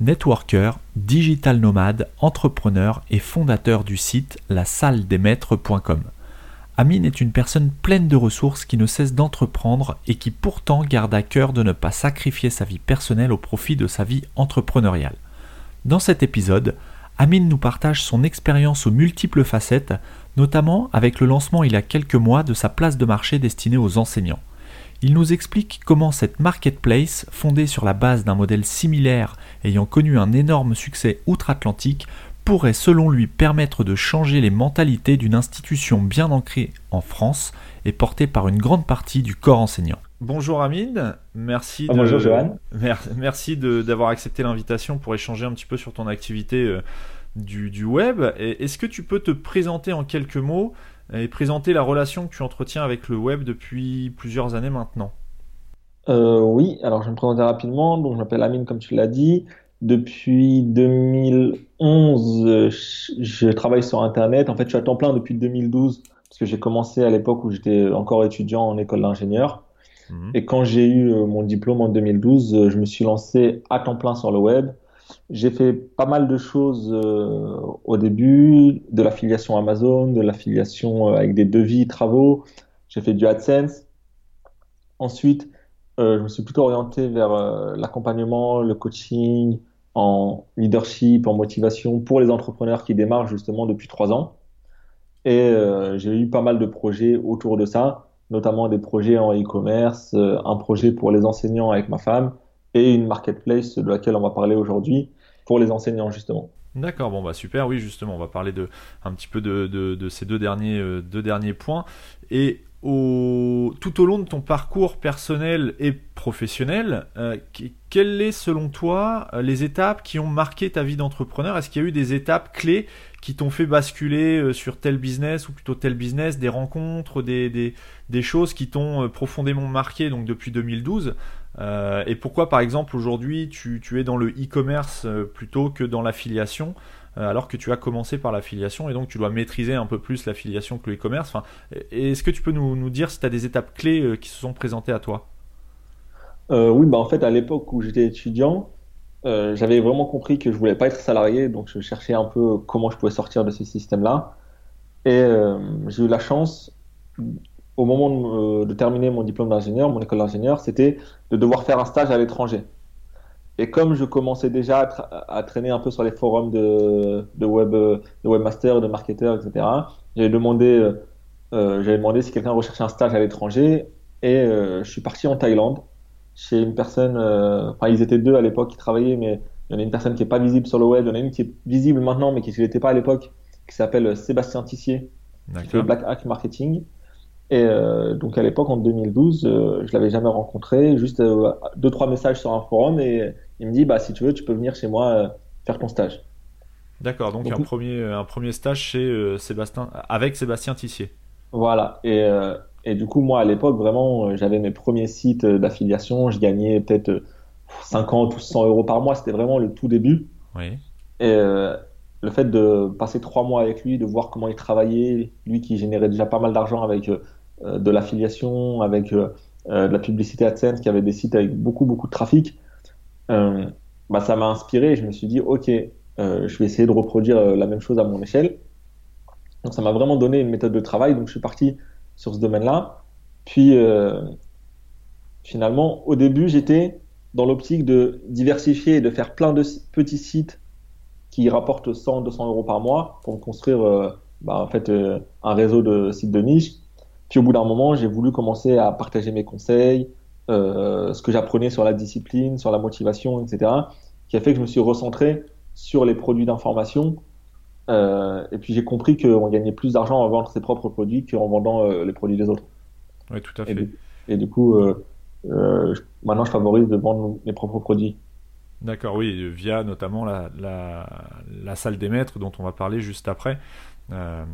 networker, digital nomade, entrepreneur et fondateur du site la salle des maîtres.com. Amine est une personne pleine de ressources qui ne cesse d'entreprendre et qui pourtant garde à cœur de ne pas sacrifier sa vie personnelle au profit de sa vie entrepreneuriale. Dans cet épisode, Amine nous partage son expérience aux multiples facettes, notamment avec le lancement il y a quelques mois de sa place de marché destinée aux enseignants. Il nous explique comment cette marketplace, fondée sur la base d'un modèle similaire ayant connu un énorme succès outre-Atlantique, pourrait selon lui permettre de changer les mentalités d'une institution bien ancrée en France et portée par une grande partie du corps enseignant. Bonjour Amine, merci ah, de, merci d'avoir accepté l'invitation pour échanger un petit peu sur ton activité euh, du, du, web. Est-ce que tu peux te présenter en quelques mots et présenter la relation que tu entretiens avec le web depuis plusieurs années maintenant. Euh, oui, alors je vais me présenter rapidement. Donc, je m'appelle Amine, comme tu l'as dit. Depuis 2011, je travaille sur Internet. En fait, je suis à temps plein depuis 2012 parce que j'ai commencé à l'époque où j'étais encore étudiant en école d'ingénieur. Mhm. Et quand j'ai eu euh, mon diplôme en 2012, je me suis lancé à temps plein sur le web. J'ai fait pas mal de choses euh, au début, de l'affiliation Amazon, de l'affiliation euh, avec des devis, travaux. J'ai fait du AdSense. Ensuite, euh, je me suis plutôt orienté vers l'accompagnement, le coaching en leadership, en motivation pour les entrepreneurs qui démarrent justement depuis trois ans. Et j'ai eu pas mal de projets autour de ça, notamment des projets en e-commerce, un projet pour les enseignants avec ma femme, et une marketplace de laquelle on va parler aujourd'hui pour les enseignants justement. D'accord, bon bah super, oui justement, on va parler de un petit peu de, de, ces deux derniers, euh, deux derniers points. Et au, tout au long de ton parcours personnel et professionnel, euh, quelles sont selon toi les étapes qui ont marqué ta vie d'entrepreneur? Est-ce qu'il y a eu des étapes clés qui t'ont fait basculer euh, sur tel business ou plutôt tel business, des rencontres, des, des, des choses qui t'ont profondément marqué donc depuis 2012 euh, et pourquoi, par exemple, aujourd'hui, tu, es dans le e-commerce euh, plutôt que dans l'affiliation, euh, alors que tu as commencé par l'affiliation et donc tu dois maîtriser un peu plus l'affiliation que le e-commerce? Est-ce que tu peux nous, dire si tu as des étapes clés qui se sont présentées à toi? Oui, bah en fait, à l'époque où j'étais étudiant, j'avais vraiment compris que je voulais pas être salarié, donc je cherchais un peu comment je pouvais sortir de ce système-là. Et j'ai eu la chance au moment euh, de, terminer mon diplôme d'ingénieur, mon école d'ingénieur, c'était de devoir faire un stage à l'étranger. Et comme je commençais déjà à, traîner un peu sur les forums de, de web, de webmaster, de marketeurs, etc., j'avais demandé, euh, euh, demandé si quelqu'un recherchait un stage à l'étranger. Et je suis parti en Thaïlande chez une personne, enfin ils étaient deux à l'époque qui travaillaient, mais il y en a une personne qui est pas visible sur le web, il y en a une qui est visible maintenant, mais qui ne l'était pas à l'époque, qui s'appelle Sébastien Tissier, qui fait Black Hack Marketing. Et euh, donc à l'époque, en 2012, euh, je l'avais jamais rencontré, juste euh, deux trois messages sur un forum et il me dit bah si tu veux, tu peux venir chez moi faire ton stage. D'accord, donc, un premier un premier stage chez Sébastien avec Sébastien Tissier. Voilà et et du coup moi à l'époque vraiment j'avais mes premiers sites d'affiliation, je gagnais peut-être 50 ou 100 euros par mois, c'était vraiment le tout début. Oui. Et le fait de passer trois mois avec lui, de voir comment il travaillait, lui qui générait déjà pas mal d'argent avec euh, de l'affiliation, avec euh, euh, de la publicité AdSense, qui avait des sites avec beaucoup, beaucoup de trafic, bah, ça m'a inspiré et je me suis dit, OK, je vais essayer de reproduire la même chose à mon échelle. Donc ça m'a vraiment donné une méthode de travail, donc je suis parti sur ce domaine-là. Puis finalement, au début, j'étais dans l'optique de diversifier et de faire plein de petits sites qui rapportent 100, 200 euros par mois pour construire bah, en fait, un réseau de sites de niche puis au bout d'un moment, j'ai voulu commencer à partager mes conseils, euh, ce que j'apprenais sur la discipline, sur la motivation, etc. Qui a fait que je me suis recentré sur les produits d'information. Euh, et puis j'ai compris qu'on gagnait plus d'argent en vendant ses propres produits qu'en vendant euh, les produits des autres. Oui, tout à fait. Et du, coup, maintenant je favorise de vendre mes propres produits. D'accord, oui, via notamment la, la, salle des maîtres dont on va parler juste après. Euh,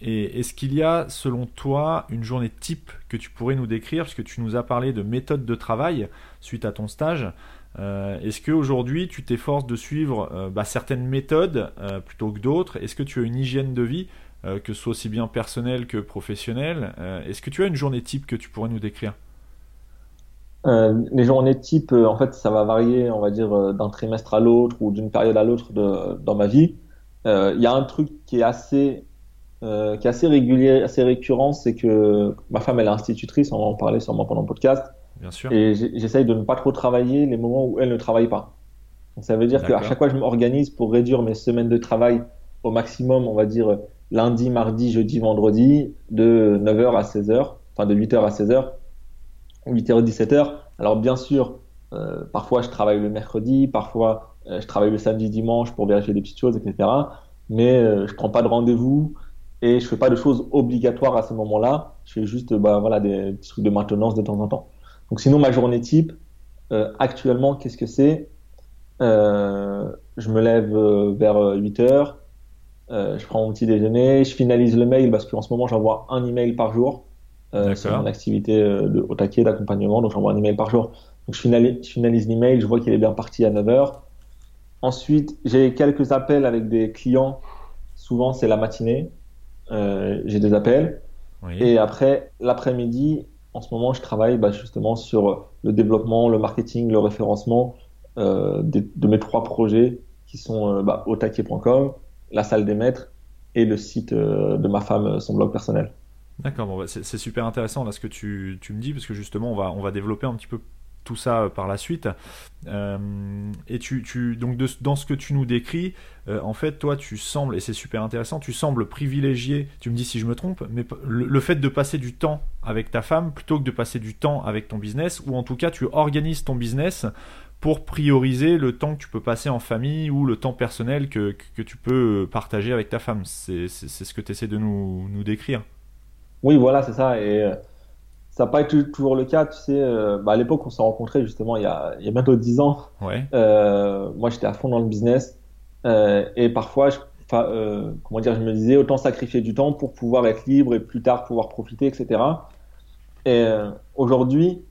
et est-ce qu'il y a, selon toi, une journée type que tu pourrais nous décrire? Parce que tu nous as parlé de méthode de travail suite à ton stage. Euh, est-ce qu'aujourd'hui, tu t'efforces de suivre euh, bah, certaines méthodes plutôt que d'autres? Est-ce que tu as une hygiène de vie, que ce soit aussi bien personnelle que professionnelle? Est-ce que tu as une journée type que tu pourrais nous décrire? Les journées type, en fait, ça va varier, on va dire, d'un trimestre à l'autre ou d'une période à l'autre dans ma vie. Il y a un truc qui est assez euh, qui est assez régulier, assez récurrent, c'est que ma femme elle est institutrice, on va en parler sûrement pendant le podcast. Bien sûr. Et j'essaye de ne pas trop travailler les moments où elle ne travaille pas. Donc ça veut dire qu'à chaque fois je m'organise pour réduire mes semaines de travail au maximum, on va dire lundi, mardi, jeudi, vendredi, de 9h à 16h, enfin de 8h à 16h, 8h à 17h. Alors bien sûr, euh, parfois je travaille le mercredi, parfois euh, je travaille le samedi, dimanche pour vérifier des petites choses, etc. Mais euh, je prends pas de rendez-vous et je fais pas de choses obligatoires à ce moment-là. Je fais juste bah, voilà, des trucs de maintenance de temps en temps. Donc sinon, ma journée type, euh, actuellement, qu'est-ce que c'est? Euh, Je me lève euh, vers 8 heures, euh, je prends mon petit déjeuner, je finalise le mail parce qu'en ce moment, j'envoie un email par jour. Euh, c'est mon activité euh, de, au taquet d'accompagnement, donc j'envoie un email par jour. Donc je finalise, je finalise l'email, je vois qu'il est bien parti à 9 heures. Ensuite, j'ai quelques appels avec des clients. Souvent, c'est la matinée. Euh, j'ai des appels. Et après, l'après-midi, en ce moment, je travaille bah, justement sur le développement, le marketing, le référencement euh, de, mes trois projets qui sont euh, bah, otaquet.com, la salle des maîtres et le site euh, de ma femme, son blog personnel. D'accord, bon, bah, c'est super intéressant là ce que tu, tu, me dis parce que justement on va, on va développer un petit peu tout ça euh, par la suite. Euh, et tu, tu donc dans ce que tu nous décris, euh, en fait, toi, tu sembles, et c'est super intéressant, tu sembles privilégier, tu me dis si je me trompe, mais le, fait de passer du temps avec ta femme plutôt que de passer du temps avec ton business, ou en tout cas, tu organises ton business pour prioriser le temps que tu peux passer en famille ou le temps personnel que, que tu peux partager avec ta femme. C'est ce que tu essaies de nous, nous décrire. Oui, voilà, c'est ça. Et ça n'a pas été toujours le cas, tu sais. Euh, bah à l'époque, on s'est rencontrés justement il y a, il y a bientôt 10 ans. Ouais. Euh, moi, j'étais à fond dans le business euh, et parfois, je, comment dire, je me disais autant sacrifier du temps pour pouvoir être libre et plus tard pouvoir profiter, etc. Et aujourd'hui,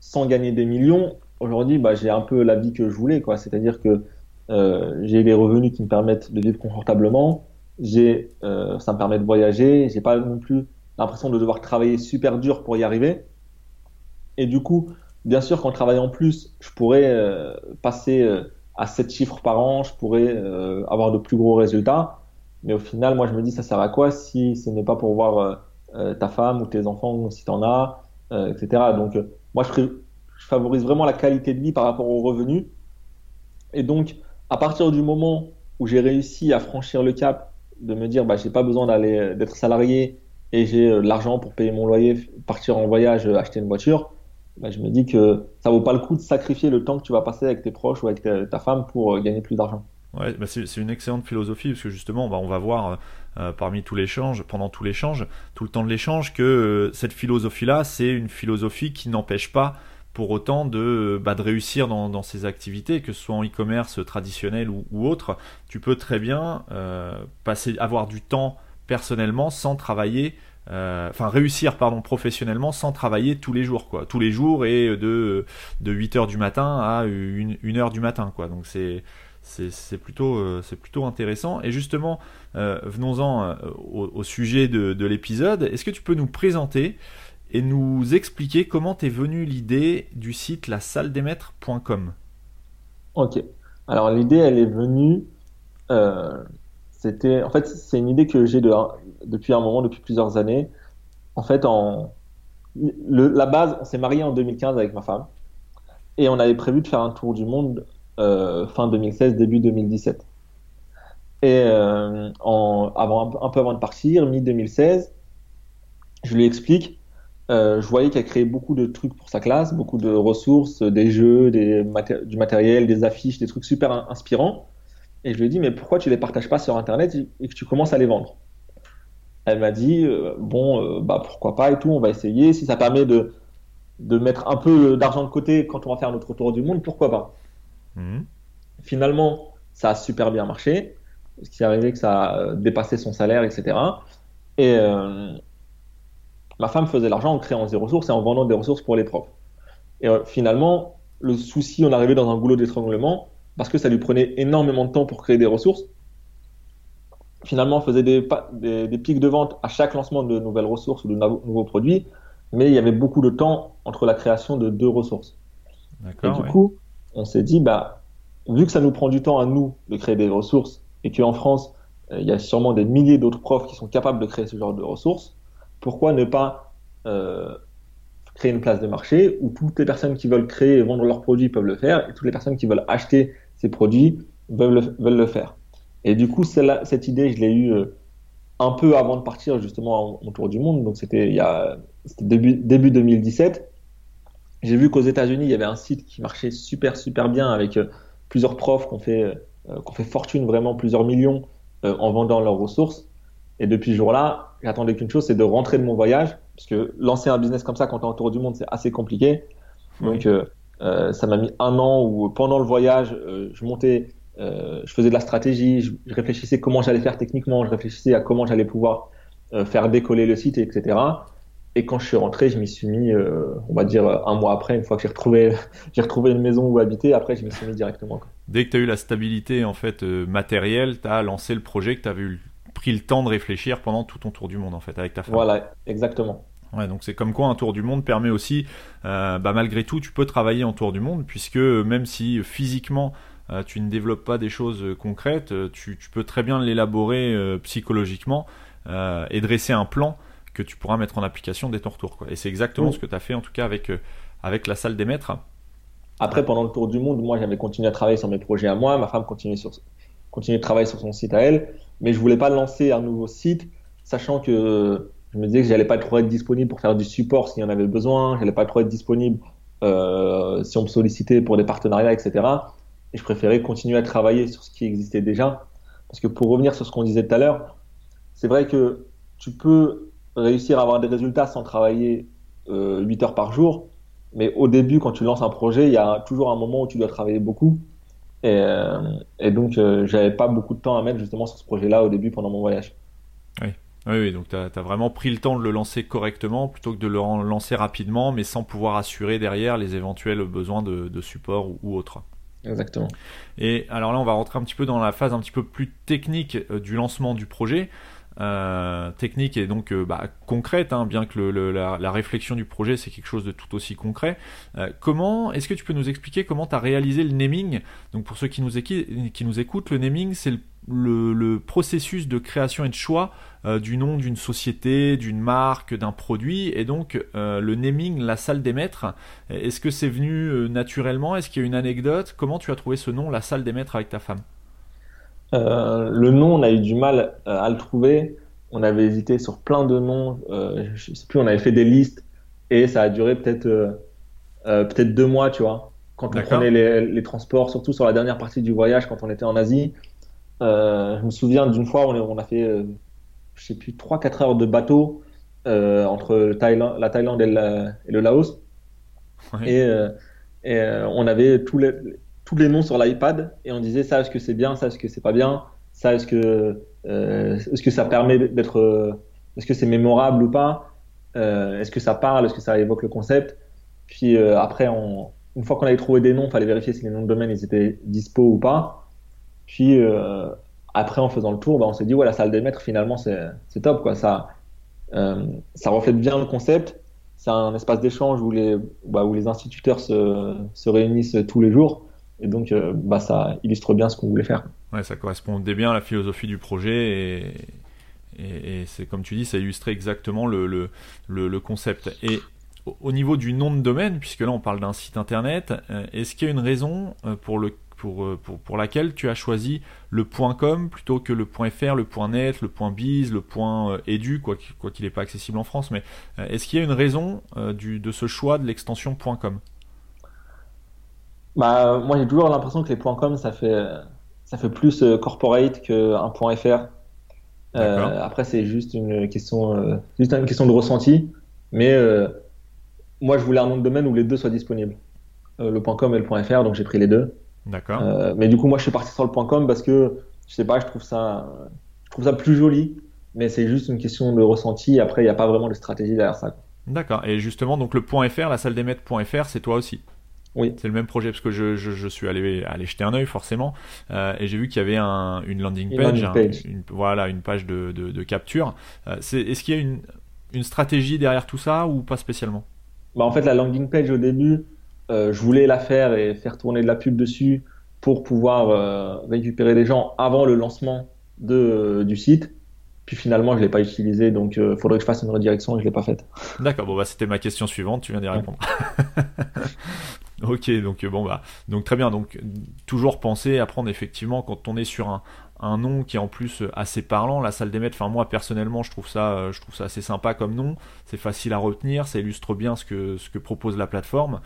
sans gagner des millions, aujourd'hui, bah, j'ai un peu la vie que je voulais, quoi. C'est-à-dire que j'ai des revenus qui me permettent de vivre confortablement. J'ai, ça me permet de voyager. J'ai pas non plus l'impression de devoir travailler super dur pour y arriver. Et du coup, bien sûr, qu'en travaillant plus, je pourrais euh, passer euh, à 7 chiffres par an, je pourrais euh, avoir de plus gros résultats. Mais au final, moi, je me dis, ça sert à quoi si ce n'est pas pour voir ta femme ou tes enfants, si tu en as, etc. Donc, moi, je, je, favorise vraiment la qualité de vie par rapport aux revenus. Et donc, à partir du moment où j'ai réussi à franchir le cap de me dire, bah, j'ai pas besoin d'aller d'être salarié et j'ai euh, l'argent pour payer mon loyer, partir en voyage, euh, acheter une voiture, bah, je me dis que ça vaut pas le coup de sacrifier le temps que tu vas passer avec tes proches ou avec ta, femme pour euh, gagner plus d'argent. Ouais, bah c'est une excellente philosophie parce que justement, bah, on va voir parmi tout l'échange, pendant tout l'échange, tout le temps de l'échange, que cette philosophie-là, c'est une philosophie qui n'empêche pas pour autant de, bah, de réussir dans, dans ces activités, que ce soit en e-commerce traditionnel ou, ou, autre. Tu peux très bien passer, avoir du temps personnellement sans travailler euh, enfin réussir pardon professionnellement sans travailler tous les jours quoi. Tous les jours et de de 8 heures du matin à 1 heure du matin quoi. Donc c'est euh, plutôt intéressant. Et justement euh, venons-en au, sujet de, de l'épisode. Est-ce que tu peux nous présenter et nous expliquer comment t'es venue l'idée du site la salle des maîtres.com ok. Alors l'idée elle est venue c'était, en fait, c'est une idée que j'ai de, depuis un moment, depuis plusieurs années. En fait, la base, on s'est marié en 2015 avec ma femme et on avait prévu de faire un tour du monde euh, fin 2016, début 2017. Et euh, avant, un peu avant de partir, mi-2016, je lui explique, euh, je voyais qu'elle créait beaucoup de trucs pour sa classe, beaucoup de ressources, des jeux, du matériel, des affiches, des trucs super inspirants. Et je lui ai dit, mais pourquoi tu les partages pas sur Internet et que tu commences à les vendre? Elle m'a dit, euh, bon, euh, bah pourquoi pas et tout, on va essayer. Si ça permet de, de mettre un peu d'argent de côté quand on va faire notre tour du monde, pourquoi pas? Mhm. Finalement, ça a super bien marché. Ce qui est arrivé, que ça a dépassé son salaire, etc. Et ma femme faisait l'argent en créant des ressources et en vendant des ressources pour les profs. Et finalement, le souci, on arrivait dans un goulot d'étranglement parce que ça lui prenait énormément de temps pour créer des ressources. Finalement, on faisait des, des, pics de vente à chaque lancement de nouvelles ressources ou de nouveaux produits, mais il y avait beaucoup de temps entre la création de deux ressources. Et du coup, on s'est dit, bah, vu que ça nous prend du temps à nous de créer des ressources et qu'en France, euh, il y a sûrement des milliers d'autres profs qui sont capables de créer ce genre de ressources, pourquoi ne pas euh, créer une place de marché où toutes les personnes qui veulent créer et vendre leurs produits peuvent le faire et toutes les personnes qui veulent acheter ces produits veulent le, veulent le faire. Et du coup, cette idée, je l'ai eue euh, un peu avant de partir justement en, tour du monde. Donc c'était il y a début, début 2017. J'ai vu qu'aux États-Unis, il y avait un site qui marchait super super bien avec euh, plusieurs profs qui ont fait, euh, fait fortune vraiment plusieurs millions en vendant leurs ressources. Et depuis ce jour-là, j'attendais qu'une chose, c'est de rentrer de mon voyage, parce que lancer un business comme ça quand tu es en tour du monde, c'est assez compliqué. Donc euh, ça m'a mis un an où pendant le voyage, euh, je montais, euh, je faisais de la stratégie, je, réfléchissais comment j'allais faire techniquement, je réfléchissais à comment j'allais pouvoir faire décoller le site, etc. Et quand je suis rentré, je m'y suis mis, on va dire un mois après, une fois que j'ai retrouvé, j'ai retrouvé une maison où habiter, après je m'y suis mis directement. Dès que tu as eu la stabilité en fait matérielle, tu as lancé le projet que tu avais pris le temps de réfléchir pendant tout ton tour du monde en fait avec ta femme. Voilà, exactement. Ouais, donc c'est comme quoi un tour du monde permet aussi, euh, bah, malgré tout, tu peux travailler en tour du monde, puisque même si physiquement euh, tu ne développes pas des choses concrètes, euh, tu, peux très bien l'élaborer psychologiquement et dresser un plan que tu pourras mettre en application dès ton retour. Quoi. Et c'est exactement ce que tu as fait en tout cas avec, avec la salle des maîtres. Après, pendant le tour du monde, moi j'avais continué à travailler sur mes projets à moi, ma femme continuait, sur, continuait de travailler sur son site à elle, mais je voulais pas lancer un nouveau site, sachant que je me disais que j'allais pas trop être disponible pour faire du support s'il y en avait besoin, j'allais pas trop être disponible euh, si on me sollicitait pour des partenariats, etc. Et je préférais continuer à travailler sur ce qui existait déjà. Parce que pour revenir sur ce qu'on disait tout à l'heure, c'est vrai que tu peux réussir à avoir des résultats sans travailler euh, 8 heures par jour, mais au début, quand tu lances un projet, il y a toujours un moment où tu dois travailler beaucoup. Et, euh, et donc, euh, j'avais pas beaucoup de temps à mettre justement sur ce projet-là au début pendant mon voyage. Oui. Oui, donc tu as, vraiment pris le temps de le lancer correctement plutôt que de le lancer rapidement, mais sans pouvoir assurer derrière les éventuels besoins de, support ou, autre. Exactement. Et alors là, on va rentrer un petit peu dans la phase un petit peu plus technique euh, du lancement du projet. Euh, technique et donc euh, bah, concrète, hein, bien que la, réflexion du projet c'est quelque chose de tout aussi concret. comment est-ce que tu peux nous expliquer comment tu as réalisé le naming? Donc pour ceux qui nous, qui nous écoutent, le naming c'est le le, processus de création et de choix euh, du nom d'une société, d'une marque, d'un produit, et donc euh, le naming, la salle des maîtres. Est-ce que c'est venu euh, naturellement? Est-ce qu'il y a une anecdote? Comment tu as trouvé ce nom, la salle des maîtres, avec ta femme? Le nom, on a eu du mal à le trouver. On avait hésité sur plein de noms. je sais plus, on avait fait des listes et ça a duré peut-être peut-être deux mois, tu vois. Quand on prenait les, les transports, surtout sur la dernière partie du voyage, quand on était en Asie, euh, je me souviens d'une fois, on, on, a fait, euh, je sais plus, 3-4 heures de bateau euh, entre la Thaïlande et, le Laos. Et, on avait tous les, tous les noms sur l'iPad et on disait ça, est-ce que c'est bien, ça, est-ce que c'est pas bien, ça, est-ce que, est-ce que ça permet d'être, est-ce que c'est mémorable ou pas, est-ce que ça parle, est-ce que ça évoque le concept. Puis après, une fois qu'on avait trouvé des noms, il fallait vérifier si les noms de domaine ils étaient dispo ou pas. Puis euh, après, en faisant le tour, bah, on s'est dit, ouais, la salle des maîtres, finalement, c'est top. Quoi. Ça, euh, ça reflète bien le concept. C'est un espace d'échange où les, bah, instituteurs se, se, réunissent tous les jours. Et donc, euh, bah, ça illustre bien ce qu'on voulait faire. Ouais, ça correspondait bien à la philosophie du projet. Et, c'est comme tu dis, ça illustrait exactement le, le, le, concept. Et au niveau du nom de domaine, puisque là on parle d'un site internet, est-ce qu'il y a une raison pour le euh, pour, pour, laquelle tu as choisi le .com plutôt que le .fr, le .net, le .biz, le .edu, quoi qu'il n'est pas accessible en France. Mais euh, est-ce qu'il y a une raison euh, du, de ce choix de l'extension .com? Bah, Moi, j'ai toujours l'impression que les .com, ça fait, ça fait plus corporate qu'un .fr. après, c'est juste une question, juste une question de ressenti. Mais moi, je voulais un nom de domaine où les deux soient disponibles. le .com et le .fr, donc j'ai pris les deux. D'accord. mais du coup, moi, je suis parti sur le .com parce que, je sais pas, je trouve ça, je trouve ça plus joli, mais c'est juste une question de ressenti. Après, il n'y a pas vraiment de stratégie derrière ça. D'accord. Et justement, donc le .fr, la salle des maîtres.fr, c'est toi aussi? Oui. C'est le même projet parce que je, je, suis allé, aller jeter un œil forcément euh, et j'ai vu qu'il y avait un, une landing page, une, voilà, une page de, de, capture. Euh, est-ce qu'il y a une, une stratégie derrière tout ça ou pas spécialement? Bah En fait, la landing page au début, euh, je voulais la faire et faire tourner de la pub dessus pour pouvoir récupérer des gens avant le lancement de, du site. Puis finalement, je l'ai pas utilisé, donc il faudrait que je fasse une redirection et je l'ai pas faite. D'accord, bon bah c'était ma question suivante, tu viens d'y répondre. Ok, donc euh, bon bah donc très bien. Donc toujours penser à prendre effectivement quand on est sur un, un nom qui est en plus euh, assez parlant, la salle des maîtres. Enfin moi personnellement je trouve ça euh, je trouve ça assez sympa comme nom. C'est facile à retenir, ça illustre bien ce que ce que propose la plateforme.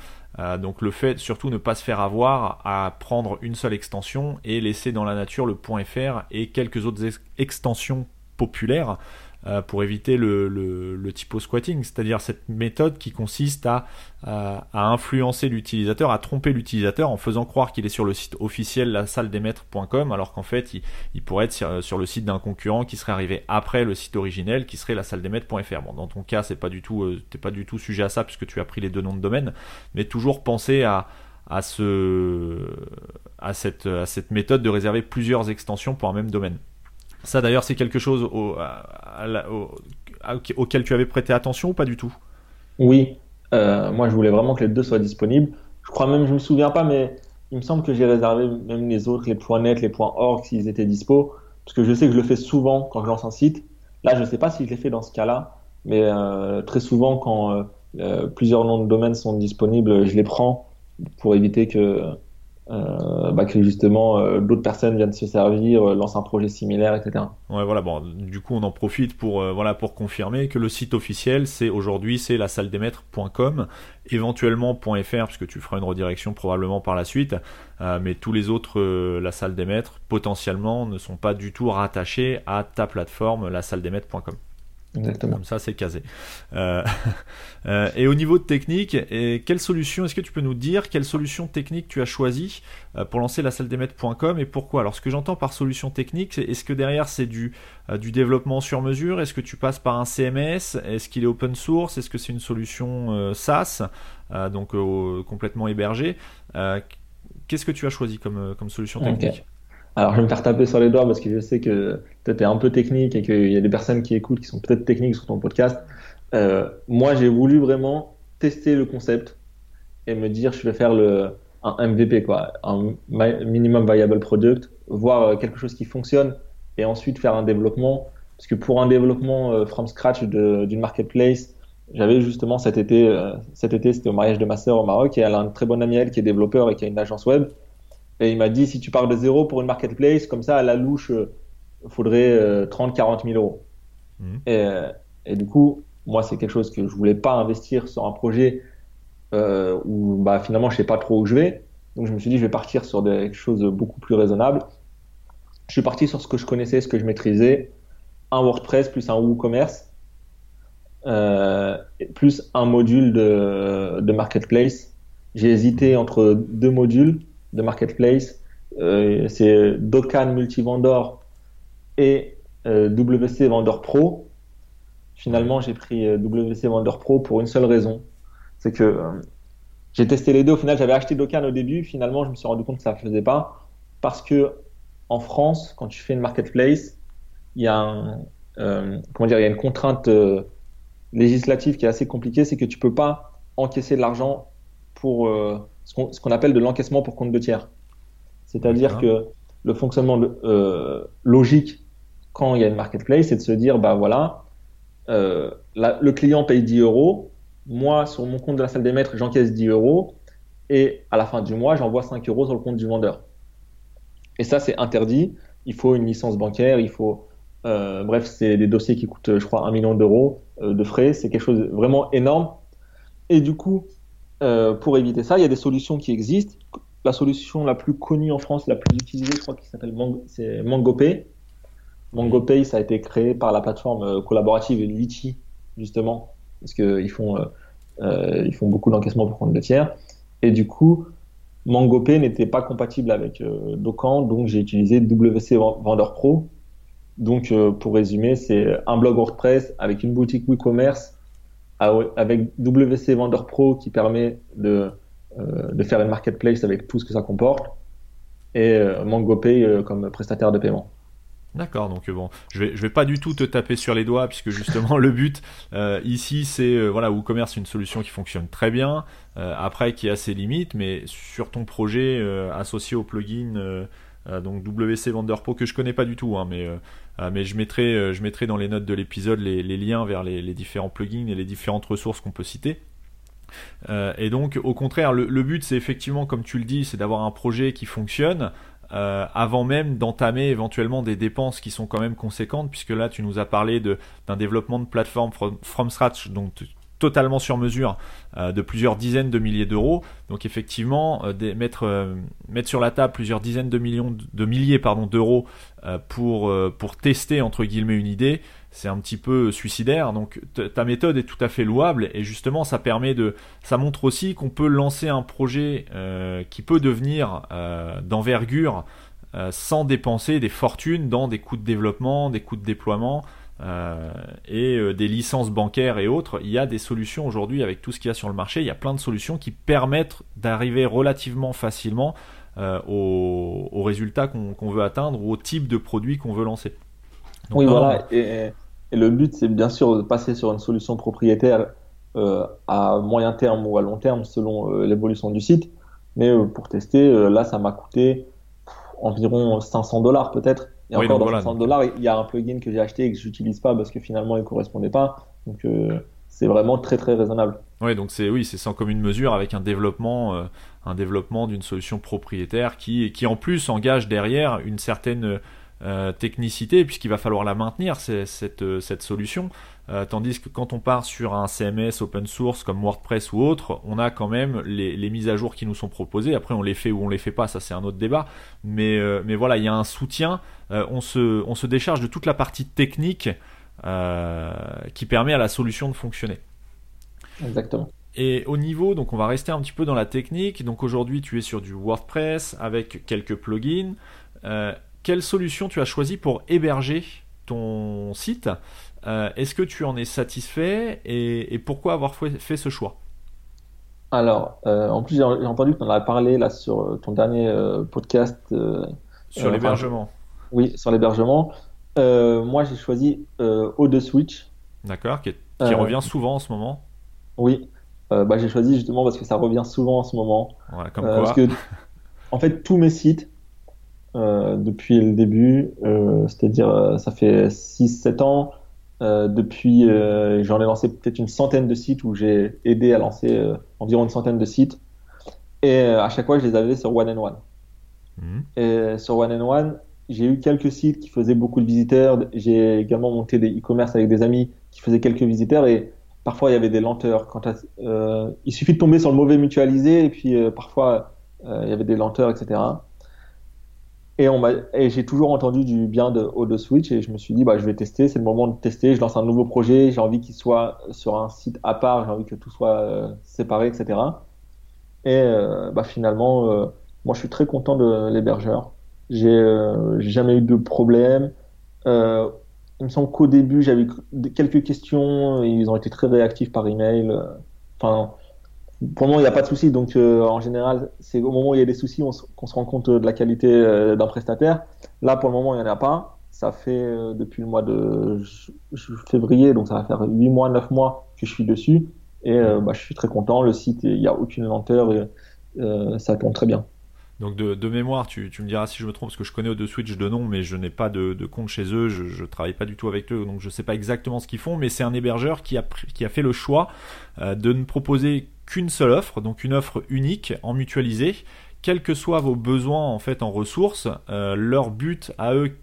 donc le fait surtout ne pas se faire avoir à prendre une seule extension et laisser dans la nature le .fr et quelques autres extensions populaires euh, pour éviter le, le, typo squatting, c'est-à-dire cette méthode qui consiste à, à, influencer l'utilisateur, à tromper l'utilisateur en faisant croire qu'il est sur le site officiel la salle des maîtres.com alors qu'en fait il, il, pourrait être sur, le site d'un concurrent qui serait arrivé après le site originel qui serait la salle des maîtres.fr. Bon, dans ton cas c'est pas du tout euh, t'es pas du tout sujet à ça puisque tu as pris les deux noms de domaine, mais toujours penser à à, ce, à, cette, à cette méthode de réserver plusieurs extensions pour un même domaine. Ça d'ailleurs c'est quelque chose auquel tu avais prêté attention ou pas du tout? Oui, euh, moi je voulais vraiment que les deux soient disponibles. Je crois même, je me souviens pas, mais il me semble que j'ai réservé même les autres, les .net, les .org s'ils étaient dispo, parce que je sais que je le fais souvent quand je lance un site. Là, je ne sais pas si je l'ai fait dans ce cas-là, mais euh, très souvent quand euh, plusieurs noms de domaines sont disponibles, je les prends pour éviter que euh, bah, que justement euh, d'autres personnes viennent se servir, euh, lancent un projet similaire, etc. Ouais, voilà. Bon, du coup, on en profite pour voilà pour confirmer que le site officiel, c'est aujourd'hui, c'est la salle des maîtres.com, éventuellement .fr, puisque tu feras une redirection probablement par la suite. mais tous les autres, la salle des maîtres, potentiellement, ne sont pas du tout rattachés à ta plateforme, la salle des maîtres.com. Exactement. Comme ça, c'est casé. Euh, euh, et au niveau de technique, et quelle solution, est-ce que tu peux nous dire quelle solution technique tu as choisi euh, pour lancer la salle des maîtres.com et pourquoi? Alors, ce que j'entends par solution technique, est-ce que derrière c'est du, du développement sur mesure? Est-ce que tu passes par un CMS Est-ce qu'il est open source? Est-ce que c'est une solution SaaS, donc complètement hébergée? Qu'est-ce que tu as choisi comme, comme solution technique? Alors, je vais me faire taper sur les doigts parce que je sais que peut-être es un peu technique et qu'il y a des personnes qui écoutent qui sont peut-être techniques sur ton podcast. Euh, moi, j'ai voulu vraiment tester le concept et me dire, je vais faire le, un MVP, quoi, un minimum viable product, voir euh, quelque chose qui fonctionne et ensuite faire un développement. Parce que pour un développement euh, from scratch d'une marketplace, j'avais justement cet été, euh, cet été, c'était au mariage de ma sœur au Maroc et elle a un très bon ami elle qui est développeur et qui a une agence web. Et il m'a dit, si tu pars de zéro pour une marketplace, comme ça, à la louche, il euh, faudrait 30, 40 000 euros. Et, euh, et, du coup, moi, c'est quelque chose que je voulais pas investir sur un projet euh, où bah, finalement, je sais pas trop où je vais. Donc, je me suis dit, je vais partir sur des choses beaucoup plus raisonnables. Je suis parti sur ce que je connaissais, ce que je maîtrisais. Un WordPress plus un WooCommerce, euh, plus un module de, de marketplace. J'ai hésité entre deux modules de marketplace. Euh, c'est Docan Multivendor et euh, WC Vendor Pro. Finalement, j'ai pris euh, WC Vendor Pro pour une seule raison. C'est que j'ai testé les deux. Au final, j'avais acheté Docan au début. Finalement, je me suis rendu compte que ça ne faisait pas. Parce que en France, quand tu fais une marketplace, il y a, comment dire, il y a une contrainte législative qui est assez compliquée. C'est que tu peux pas encaisser de l'argent pour ce qu'on appelle de l'encaissement pour compte de tiers. C'est-à-dire que le fonctionnement euh, logique quand il y a une marketplace, c'est de se dire, bah voilà, euh, le client paye 10 euros, moi sur mon compte de la salle des maîtres, j'encaisse 10 euros, et à la fin du mois, j'envoie 5 euros sur le compte du vendeur. Et ça, c'est interdit. Il faut une licence bancaire, il faut, euh, bref, c'est des dossiers qui coûtent, je crois, un million d'euros de frais. C'est quelque chose de vraiment énorme. Et du coup, euh, pour éviter ça, il y a des solutions qui existent. La solution la plus connue en France, la plus utilisée, je crois, qui s'appelle MangoPay. MangoPay, ça a été créé par la plateforme euh, collaborative Litchi, justement, parce qu'ils font, euh, ils font beaucoup d'encaissement pour compte de tiers. Et du coup, MangoPay n'était pas compatible avec Docan, donc j'ai utilisé WC Vendor Pro. Donc, pour résumer, c'est un blog WordPress avec une boutique WooCommerce avec WC Vendor Pro qui permet de, de faire une marketplace avec tout ce que ça comporte et MangoPay comme prestataire de paiement. D'accord, donc bon, je vais, je vais pas du tout te taper sur les doigts puisque justement le but euh, ici c'est euh, voilà WooCommerce une solution qui fonctionne très bien, euh, après qui a ses limites, mais sur ton projet associé au plugin donc WC Vendor Pro que je connais pas du tout, hein, mais mais je mettrai je mettrai dans les notes de l'épisode les, liens vers les, différents plugins et les différentes ressources qu'on peut citer. et donc, au contraire, le, but, c'est effectivement, comme tu le dis, c'est d'avoir un projet qui fonctionne, euh, avant même d'entamer éventuellement des dépenses qui sont quand même conséquentes, puisque là tu nous as parlé d'un développement de plateforme from, scratch, donc totalement sur mesure, euh, de plusieurs dizaines de milliers d'euros. Donc effectivement, euh, mettre, mettre sur la table plusieurs dizaines de millions de milliers d'euros pour pour tester entre guillemets une idée, c'est un petit peu suicidaire. Donc ta méthode est tout à fait louable et justement ça permet de, ça montre aussi qu'on peut lancer un projet euh, qui peut devenir euh, d'envergure euh, sans dépenser des fortunes dans des coûts de développement, des coûts de déploiement. Et des licences bancaires et autres, il y a des solutions aujourd'hui avec tout ce qu'il y a sur le marché, il y a plein de solutions qui permettent d'arriver relativement facilement aux, résultats qu'on veut atteindre ou au type de produit qu'on veut lancer. oui, voilà. Et, et le but, c'est bien sûr de passer sur une solution propriétaire euh, à moyen terme ou à long terme selon euh, l'évolution du site. Mais euh, pour tester, là, ça m'a coûté environ 500 dollars peut-être. Et encore dans 500 dollars, il y a un plugin que j'ai acheté et que j'utilise pas parce que finalement il correspondait pas. Donc c'est vraiment très très raisonnable. Oui, donc c'est oui, c'est sans commune mesure avec un développement, un développement d'une solution propriétaire qui qui en plus engage derrière une certaine euh, technicité, puisqu'il va falloir la maintenir, cette, euh, cette solution. Euh, tandis que quand on part sur un CMS open source comme WordPress ou autre, on a quand même les, les, mises à jour qui nous sont proposées. Après, on les fait ou on les fait pas, ça c'est un autre débat. Mais, mais voilà, il y a un soutien. on, se, on se décharge de toute la partie technique qui permet à la solution de fonctionner. Exactement. Et au niveau, donc on va rester un petit peu dans la technique. Donc aujourd'hui, tu es sur du WordPress avec quelques plugins quelle solution tu as choisi pour héberger ton site euh, Est-ce que tu en es satisfait et, pourquoi avoir fait, ce choix? Alors, euh, en plus, j'ai entendu que tu en as parlé là, sur euh, ton dernier podcast. sur l'hébergement. oui, sur l'hébergement. moi, j'ai choisi O2 Switch. D'accord, qui, revient souvent en ce moment. Oui, bah, j'ai choisi justement parce que ça revient souvent en ce moment. comme quoi. Parce que, en fait, tous mes sites, euh, depuis le début, euh, c'est-à-dire euh, ça fait 6-7 ans. depuis, j'en ai lancé peut-être une centaine de sites où j'ai aidé à lancer environ une centaine de sites. Et à chaque fois, je les avais sur One and One. Mhm. Et sur One and One, j'ai eu quelques sites qui faisaient beaucoup de visiteurs. J'ai également monté des e-commerce avec des amis qui faisaient quelques visiteurs et parfois il y avait des lenteurs. Quand euh, il suffit de tomber sur le mauvais mutualisé et puis parfois il y avait des lenteurs, etc. Et, et j'ai toujours entendu du bien de O2 Switch et je me suis dit, bah, je vais tester, c'est le moment de tester, je lance un nouveau projet, j'ai envie qu'il soit sur un site à part, j'ai envie que tout soit euh, séparé, etc. Et euh, bah, finalement, euh, moi je suis très content de l'hébergeur. J'ai jamais eu de problème. il me semble qu'au début, j'avais quelques questions, ils ont été très réactifs par email. Enfin, pour moment, il n'y a pas de souci. Donc, euh, en général, c'est au moment où il y a des soucis qu'on se rend compte de la qualité euh, d'un prestataire. Là, pour le moment, il n'y en a pas. Ça fait euh, depuis le mois de février, donc ça va faire 8 mois, 9 mois que je suis dessus. Et bah, je suis très content. Le site, il n'y a aucune lenteur et ça tourne très bien. Donc de, mémoire, tu, me diras si je me trompe, parce que je connais O2 Switch de nom, mais je n'ai pas de, compte chez eux, je, ne travaille pas du tout avec eux, donc je ne sais pas exactement ce qu'ils font, mais c'est un hébergeur qui a, fait le choix de ne proposer qu'une seule offre, donc une offre unique en mutualisé, quels que soient vos besoins en fait en ressources, euh, leur but à eux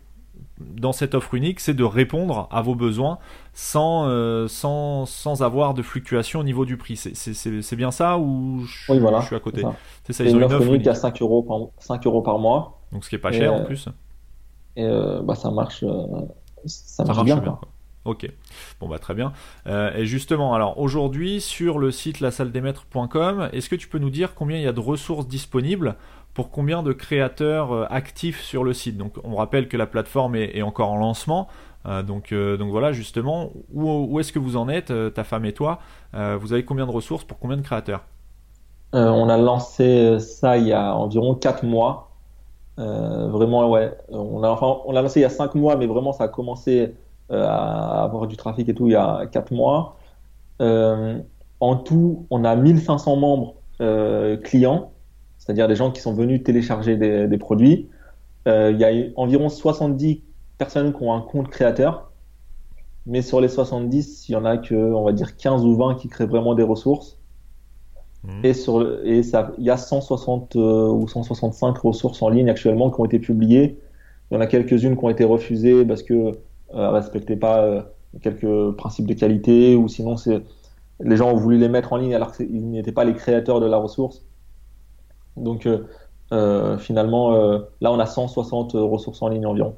dans cette offre unique, c'est de répondre à vos besoins sans, euh, sans, sans avoir de fluctuation au niveau du prix. C'est bien ça ou je, oui, voilà, je suis à côté C'est ça, ils ont une offre, unique, à 5 euros, par, 5 euros par mois. Donc ce qui est pas cher en plus. Et euh, bah, ça marche, ça, marche, bien. Ok, bon bah très bien. Euh, et justement, alors aujourd'hui sur le site lasaldemaîtres.com, est-ce que tu peux nous dire combien il y a de ressources disponibles pour combien de créateurs euh, actifs sur le site Donc on rappelle que la plateforme est, encore en lancement. Euh, donc, donc voilà, justement, où, où est-ce que vous en êtes, ta femme et toi? Vous avez combien de ressources pour combien de créateurs? On a lancé ça il y a environ 4 mois. vraiment, ouais. On a, enfin, on l'a lancé il y a 5 mois, mais vraiment ça a commencé euh, à avoir du trafic et tout il y a 4 mois. Euh, en tout, on a 1500 membres euh, clients, c'est-à-dire des gens qui sont venus télécharger des, produits. il y a environ 70 personnes qui ont un compte créateur, mais sur les 70, il y en a que, on va dire, 15 ou 20 qui créent vraiment des ressources. Mmh. Et, sur et ça, il y a 160 ou 165 ressources en ligne actuellement qui ont été publiées. Il y en a quelques-unes qui ont été refusées parce que euh, respectaient pas euh, quelques principes de qualité ou sinon c'est les gens ont voulu les mettre en ligne alors qu'ils n'étaient pas les créateurs de la ressource. Donc euh, finalement, là on a 160 ressources en ligne environ.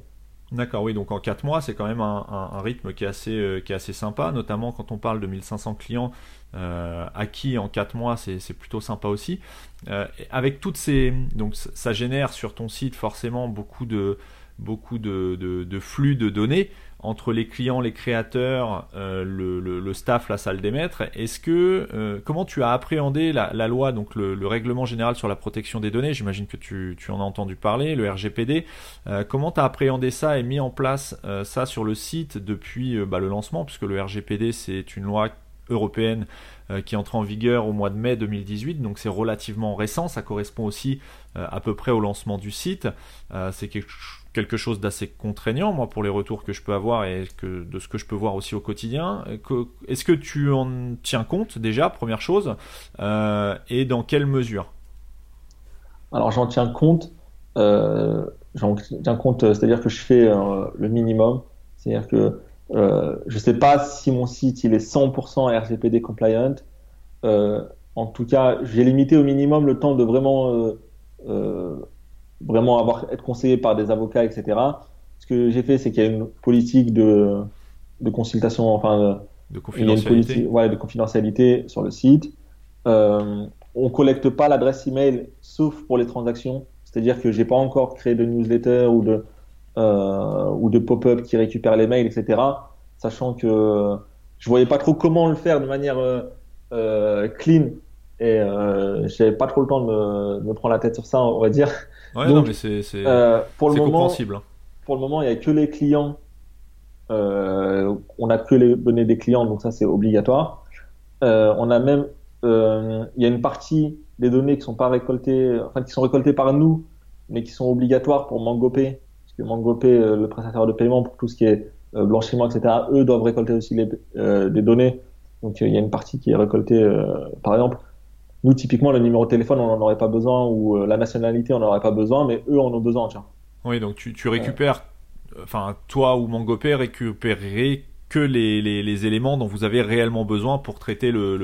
D'accord, oui, donc en 4 mois, c'est quand même un, rythme qui est, assez, qui est assez sympa, notamment quand on parle de 1500 clients acquis en 4 mois, c'est plutôt sympa aussi. avec toutes ces. Donc ça génère sur ton site forcément beaucoup de, beaucoup de, flux de données entre les clients, les créateurs, euh, le, staff, la salle des maîtres. Est-ce que euh, comment tu as appréhendé la, loi, donc le, règlement général sur la protection des données? J'imagine que tu, en as entendu parler, le RGPD. Euh, comment tu as appréhendé ça et mis en place ça sur le site depuis bah, le lancement, puisque le RGPD c'est une loi européenne qui entre en vigueur au mois de mai 2018, donc c'est relativement récent, ça correspond aussi à peu près au lancement du site. c'est quelque quelque chose d'assez contraignant, moi, pour les retours que je peux avoir et de ce que je peux voir aussi au quotidien. Est-ce que tu en tiens compte déjà, première chose, euh, et dans quelle mesure? Alors j'en tiens compte, euh, j'en tiens compte, euh, c'est-à-dire que je fais le minimum, c'est-à-dire que je ne sais pas si mon site il est 100% RGPD compliant. en tout cas, j'ai limité au minimum le temps de vraiment vraiment avoir, être conseillé par des avocats, etc. Ce que j'ai fait, c'est qu'il y a une politique de, de consultation, enfin, de confidentialité. ouais, de confidentialité sur le site. Euh, on collecte pas l'adresse email sauf pour les transactions. C'est-à-dire que j'ai pas encore créé de newsletter ou de, euh, ou de pop-up qui récupère les mails, etc. Sachant que je voyais pas trop comment le faire de manière euh, euh clean et euh, j'avais pas trop le temps de me, de me, prendre la tête sur ça, on va dire. Ouais, non, mais c'est euh, compréhensible. Pour le moment, il y a que les clients. Euh, on a que les données des clients, donc ça c'est obligatoire. Euh, on a même, euh, il y a une partie des données qui sont pas récoltées, enfin qui sont récoltées par nous, mais qui sont obligatoires pour Mangopay, parce que Mangopay, euh, le prestataire de paiement pour tout ce qui est blanchiment, etc. Eux doivent récolter aussi les, des données. Donc il y a une partie qui est récoltée, par exemple, nous, typiquement, le numéro de téléphone, on n'en aurait pas besoin, ou euh, la nationalité, on n'en aurait pas besoin, mais eux en ont besoin, tiens. Oui, donc tu, tu récupères, enfin, toi ou Mangopay récupérez que les, les, éléments dont vous avez réellement besoin pour traiter le,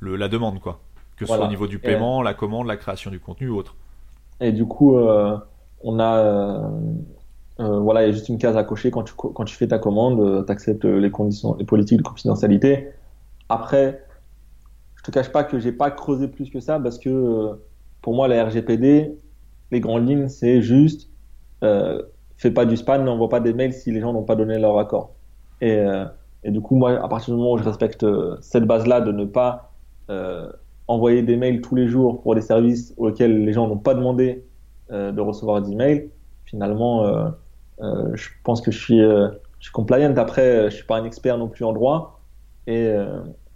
le, la demande, quoi. Que ce soit au niveau du paiement, la commande, la création du contenu ou autre. Et du coup, euh, on a. Euh, voilà, il y a juste une case à cocher quand tu, quand tu fais ta commande, tu acceptes les conditions, les politiques de confidentialité. Après, te cache pas que j'ai pas creusé plus que ça parce que euh, pour moi, la RGPD, les grandes lignes, c'est juste euh, fais pas du spam, n'envoie pas des mails si les gens n'ont pas donné leur accord. Et, euh, et, du coup, moi, à partir du moment où je respecte euh, cette base-là de ne pas euh, envoyer des mails tous les jours pour des services auxquels les gens n'ont pas demandé de recevoir d'emails, finalement, je pense que je suis, je suis compliant. Après, je suis pas un expert non plus en droit. Et,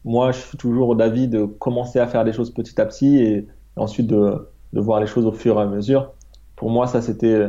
moi, je suis toujours d'avis de commencer à faire des choses petit à petit et, ensuite de, voir les choses au fur et à mesure. Pour moi, ça, c'était,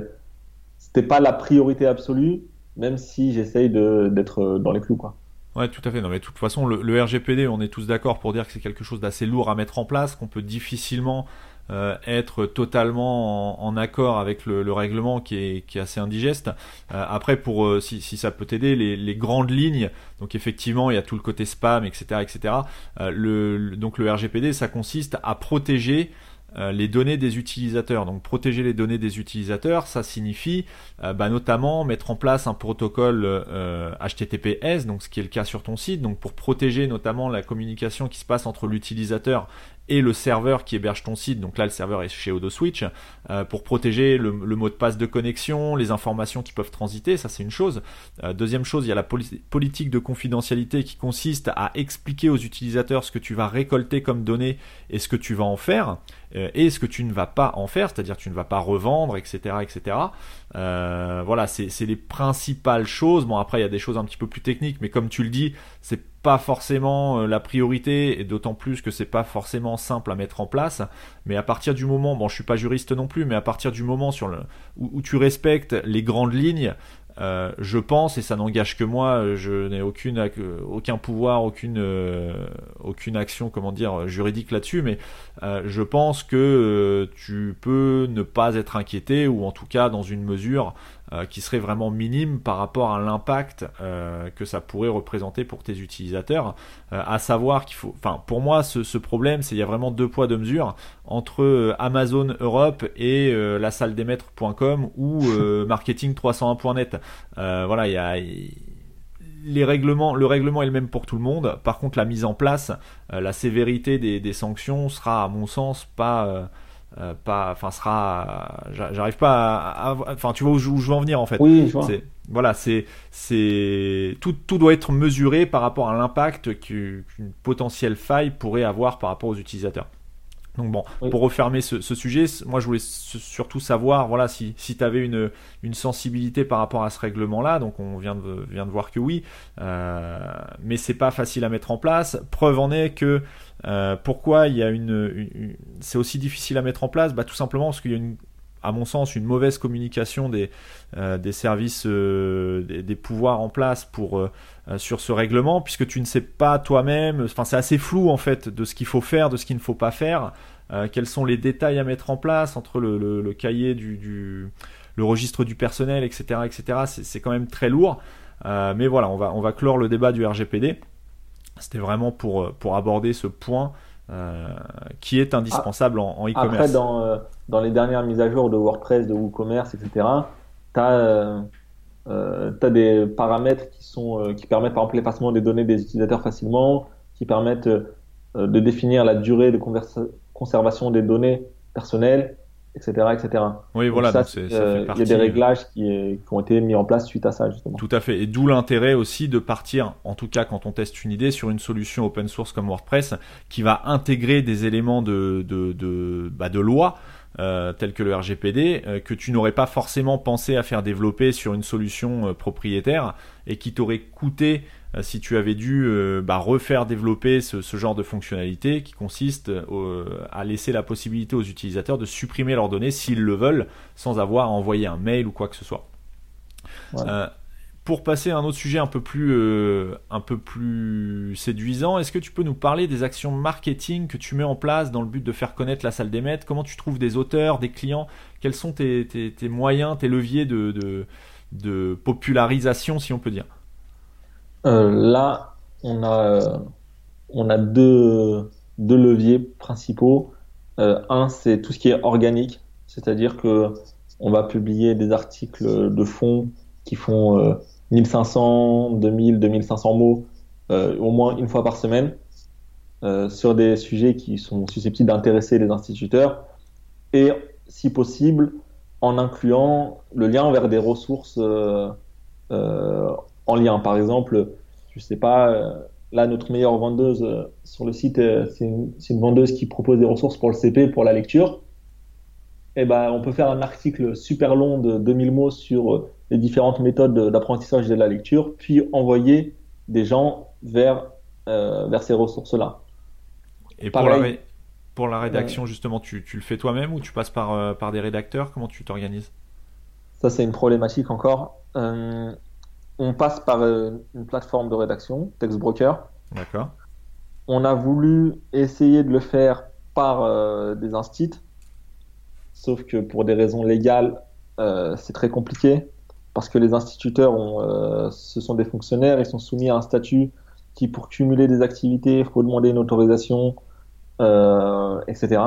c'était pas la priorité absolue, même si j'essaye d'être dans les clous, quoi. Ouais, tout à fait. Non, mais de toute façon, le RGPD, on est tous d'accord pour dire que c'est quelque chose d'assez lourd à mettre en place, qu'on peut difficilement euh, être totalement en, accord avec le, règlement qui est, qui est, assez indigeste. Euh, après, pour euh, si, si, ça peut t'aider, les, les, grandes lignes. Donc effectivement, il y a tout le côté spam, etc., etc. le, donc le RGPD, ça consiste à protéger euh, les données des utilisateurs. Donc protéger les données des utilisateurs, ça signifie euh, bah, notamment mettre en place un protocole HTTPS, donc ce qui est le cas sur ton site, donc pour protéger notamment la communication qui se passe entre l'utilisateur et le serveur qui héberge ton site, donc là le serveur est chez OdoSwitch, euh, pour protéger le, mot de passe de connexion, les informations qui peuvent transiter, ça c'est une chose. Euh, deuxième chose, il y a la politique de confidentialité qui consiste à expliquer aux utilisateurs ce que tu vas récolter comme données et ce que tu vas en faire, et ce que tu ne vas pas en faire, c'est-à-dire tu ne vas pas revendre, etc. etc. voilà, c'est les principales choses. Bon après il y a des choses un petit peu plus techniques, mais comme tu le dis, c'est pas forcément euh, la priorité et d'autant plus que c'est pas forcément simple à mettre en place mais à partir du moment bon je suis pas juriste non plus mais à partir du moment sur le où, tu respectes les grandes lignes euh, je pense, et ça n'engage que moi, je n'ai aucune, aucun pouvoir, aucune, euh, aucune action, comment dire, juridique là-dessus, mais je pense que tu peux ne pas être inquiété, ou en tout cas dans une mesure euh, qui serait vraiment minime par rapport à l'impact euh, que ça pourrait représenter pour tes utilisateurs. Euh, à savoir qu'il faut, enfin pour moi ce, problème c'est il y a vraiment deux poids deux mesures entre Amazon Europe et la salle des maîtres.com ou marketing301.net. voilà, il y a les règlements, le règlement est le même pour tout le monde. Par contre, la mise en place, la sévérité des, des, sanctions sera, à mon sens, pas euh, pas, enfin sera, j'arrive pas à, enfin tu vois où je, veux en venir en fait. Oui, je vois. Voilà, c'est, c'est tout, tout doit être mesuré par rapport à l'impact qu'une potentielle faille pourrait avoir par rapport aux utilisateurs. Donc bon, pour refermer ce, sujet, moi je voulais surtout savoir, voilà, si, si tu avais une, une sensibilité par rapport à ce règlement-là, donc on vient de, vient de voir que oui, euh, mais c'est pas facile à mettre en place. Preuve en est que euh, pourquoi il y a une, c'est aussi difficile à mettre en place, bah tout simplement parce qu'il y a une, à mon sens, une mauvaise communication des, euh, des services, euh, des, pouvoirs en place pour sur ce règlement, puisque tu ne sais pas toi-même, enfin c'est assez flou en fait de ce qu'il faut faire, de ce qu'il ne faut pas faire. Quels sont les détails à mettre en place entre le, cahier du, le registre du personnel, etc., etc. C'est quand même très lourd. Mais voilà, on va, on va clore le débat du RGPD. C'était vraiment pour, pour aborder ce point euh, qui est indispensable en e-commerce. Après, dans, dans les dernières mises à jour de WordPress, de WooCommerce, etc., tu as, des paramètres qui, sont, qui permettent par exemple l'effacement des données des utilisateurs facilement, qui permettent de définir la durée de conservation des données personnelles, etc. etc. Oui, voilà. Ça, ça euh, il y a des réglages qui, qui, ont été mis en place suite à ça, justement. Tout à fait. Et d'où l'intérêt aussi de partir, en tout cas quand on teste une idée, sur une solution open source comme WordPress, qui va intégrer des éléments de, de, de, bah, de loi. Euh, tels que le RGPD, euh, que tu n'aurais pas forcément pensé à faire développer sur une solution propriétaire et qui t'aurait coûté euh, si tu avais dû euh, bah, refaire développer ce, genre de fonctionnalité qui consiste euh, à laisser la possibilité aux utilisateurs de supprimer leurs données s'ils le veulent sans avoir à envoyer un mail ou quoi que ce soit. pour passer à un autre sujet un peu plus, un peu plus séduisant, est-ce que tu peux nous parler des actions marketing que tu mets en place dans le but de faire connaître la salle des maîtres? Comment tu trouves des auteurs, des clients? Quels sont tes, moyens, tes leviers de, de popularisation, si on peut dire? euh, là, on a, euh, on a deux, deux leviers principaux. Euh, un, c'est tout ce qui est organique, c'est-à-dire que on va publier des articles de fond qui font 1500, 2000, 2500 mots au moins une fois par semaine sur des sujets qui sont susceptibles d'intéresser les instituteurs et, si possible, en incluant le lien vers des ressources euh, en lien. Par exemple, je sais pas, euh, là, notre meilleure vendeuse euh, sur le site, euh, c'est une, vendeuse qui propose des ressources pour le CP, pour la lecture. Et eh ben, on peut faire un article super long de 2000 mots sur les différentes méthodes d'apprentissage de la lecture, puis envoyer des gens vers, vers ces ressources-là. Et pour la, pour la, rédaction, justement, tu, tu, le fais toi-même ou tu passes par, par des rédacteurs? Comment tu t'organises? Ça, c'est une problématique encore on passe par euh, une plateforme de rédaction, TextBroker. D'accord. On a voulu essayer de le faire par euh, des instits, sauf que pour des raisons légales, euh, c'est très compliqué parce que les instituteurs, ont, ce sont des fonctionnaires, ils sont soumis à un statut qui, pour cumuler des activités, il faut demander une autorisation, etc.